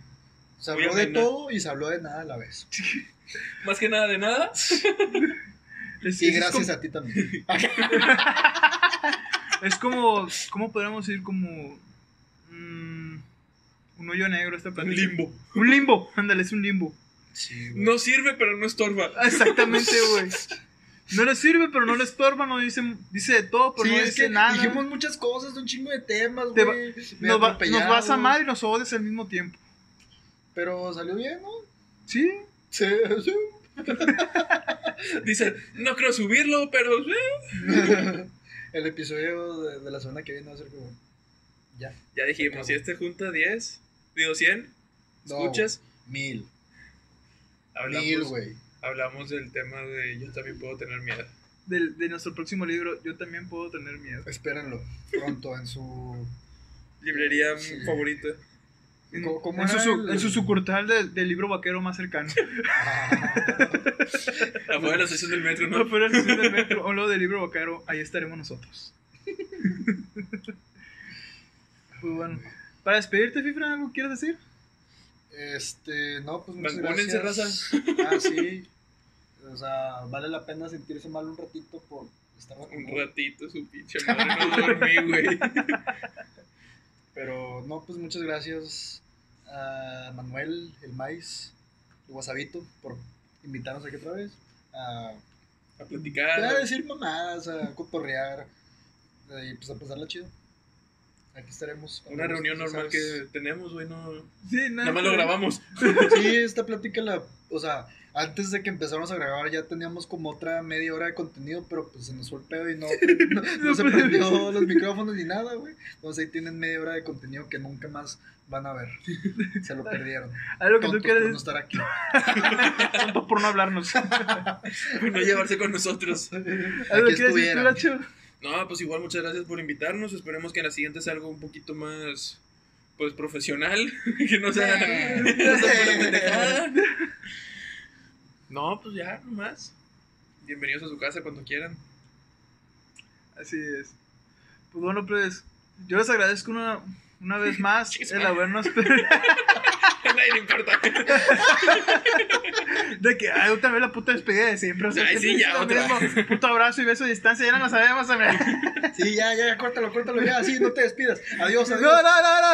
Se habló de todo y se habló de nada a la vez. Más que nada de nada. Es, Y es gracias como, a ti también. es como. ¿Cómo podríamos decir? Como. mm, un hoyo negro esta Un plática. limbo. Un limbo. Ándale, es un limbo. Sí. No sirve, pero no estorba. Exactamente, güey. No le sirve, pero no le estorba, no dice, dice de todo, pero Sí, no dice que nada. dijimos muchas cosas, un chingo de temas, Te va- güey. Va- nos vas a amar y nos odias al mismo tiempo. Pero salió bien, ¿no? ¿Sí? Sí, sí. Dice, no creo subirlo, pero. eh. El episodio de, de la semana que viene va a ser como. Ya. Ya dijimos, si este junta 10, digo 100, No, ¿escuchas? Mil. Hablamos, Mil, güey. hablamos del tema de yo también puedo tener miedo. Del- de nuestro próximo libro, yo también puedo tener miedo. Espérenlo. Pronto en su. Librería Sí. favorita. En, ¿Cómo- cómo en su, el- en su sucursal del- libro vaquero más cercano. Afuera de la estación del metro, No, ¿no? pero es del metro, o lo del libro vaquero, ahí estaremos nosotros. Pues bueno. Para despedirte, Fifra, ¿algo quieres decir? Este, no, pues muchas gracias. Ah, sí. O sea, vale la pena sentirse mal un ratito por estar Un vacunado. ratito, su pinche madre, no dormí, güey. Pero no, pues muchas gracias a Manuel, el maíz, el wasabito, por invitarnos aquí otra vez. A, A platicar. a decir mamadas, a cotorrear y pues a pasarla chido. Aquí estaremos. Una reunión normal sabes. que tenemos, güey, no. Sí, Nada más lo grabamos. Sí, esta plática la. O sea, antes de que empezáramos a grabar ya teníamos como otra media hora de contenido, pero pues se nos fue el pedo y no, no, no se prendió los micrófonos ni nada, güey. Entonces ahí tienen media hora de contenido que nunca más van a ver. Se lo perdieron. Algo que tú Tontos quieres por no decir, estar aquí. tontos por no hablarnos. Por no llevarse con nosotros. Algo que quieres decir tú. Nacho. No, pues igual muchas gracias por invitarnos. Esperemos que en la siguiente sea algo un poquito más, pues, profesional. que no sea... No sea. No, pues ya, nomás. Bienvenidos a su casa cuando quieran. Así es. Pues bueno, pues yo les agradezco una, una vez más el habernos... A nadie le importa. De que, ay, otra vez la puta despedida de siempre. O sea, Ay, sí, ya, lo otra. mismo. Puto abrazo y beso a distancia, ya no lo sabemos. Sí, ya, ya, córtalo, córtalo ya. Sí, no te despidas. Adiós, adiós. No, no, no, no.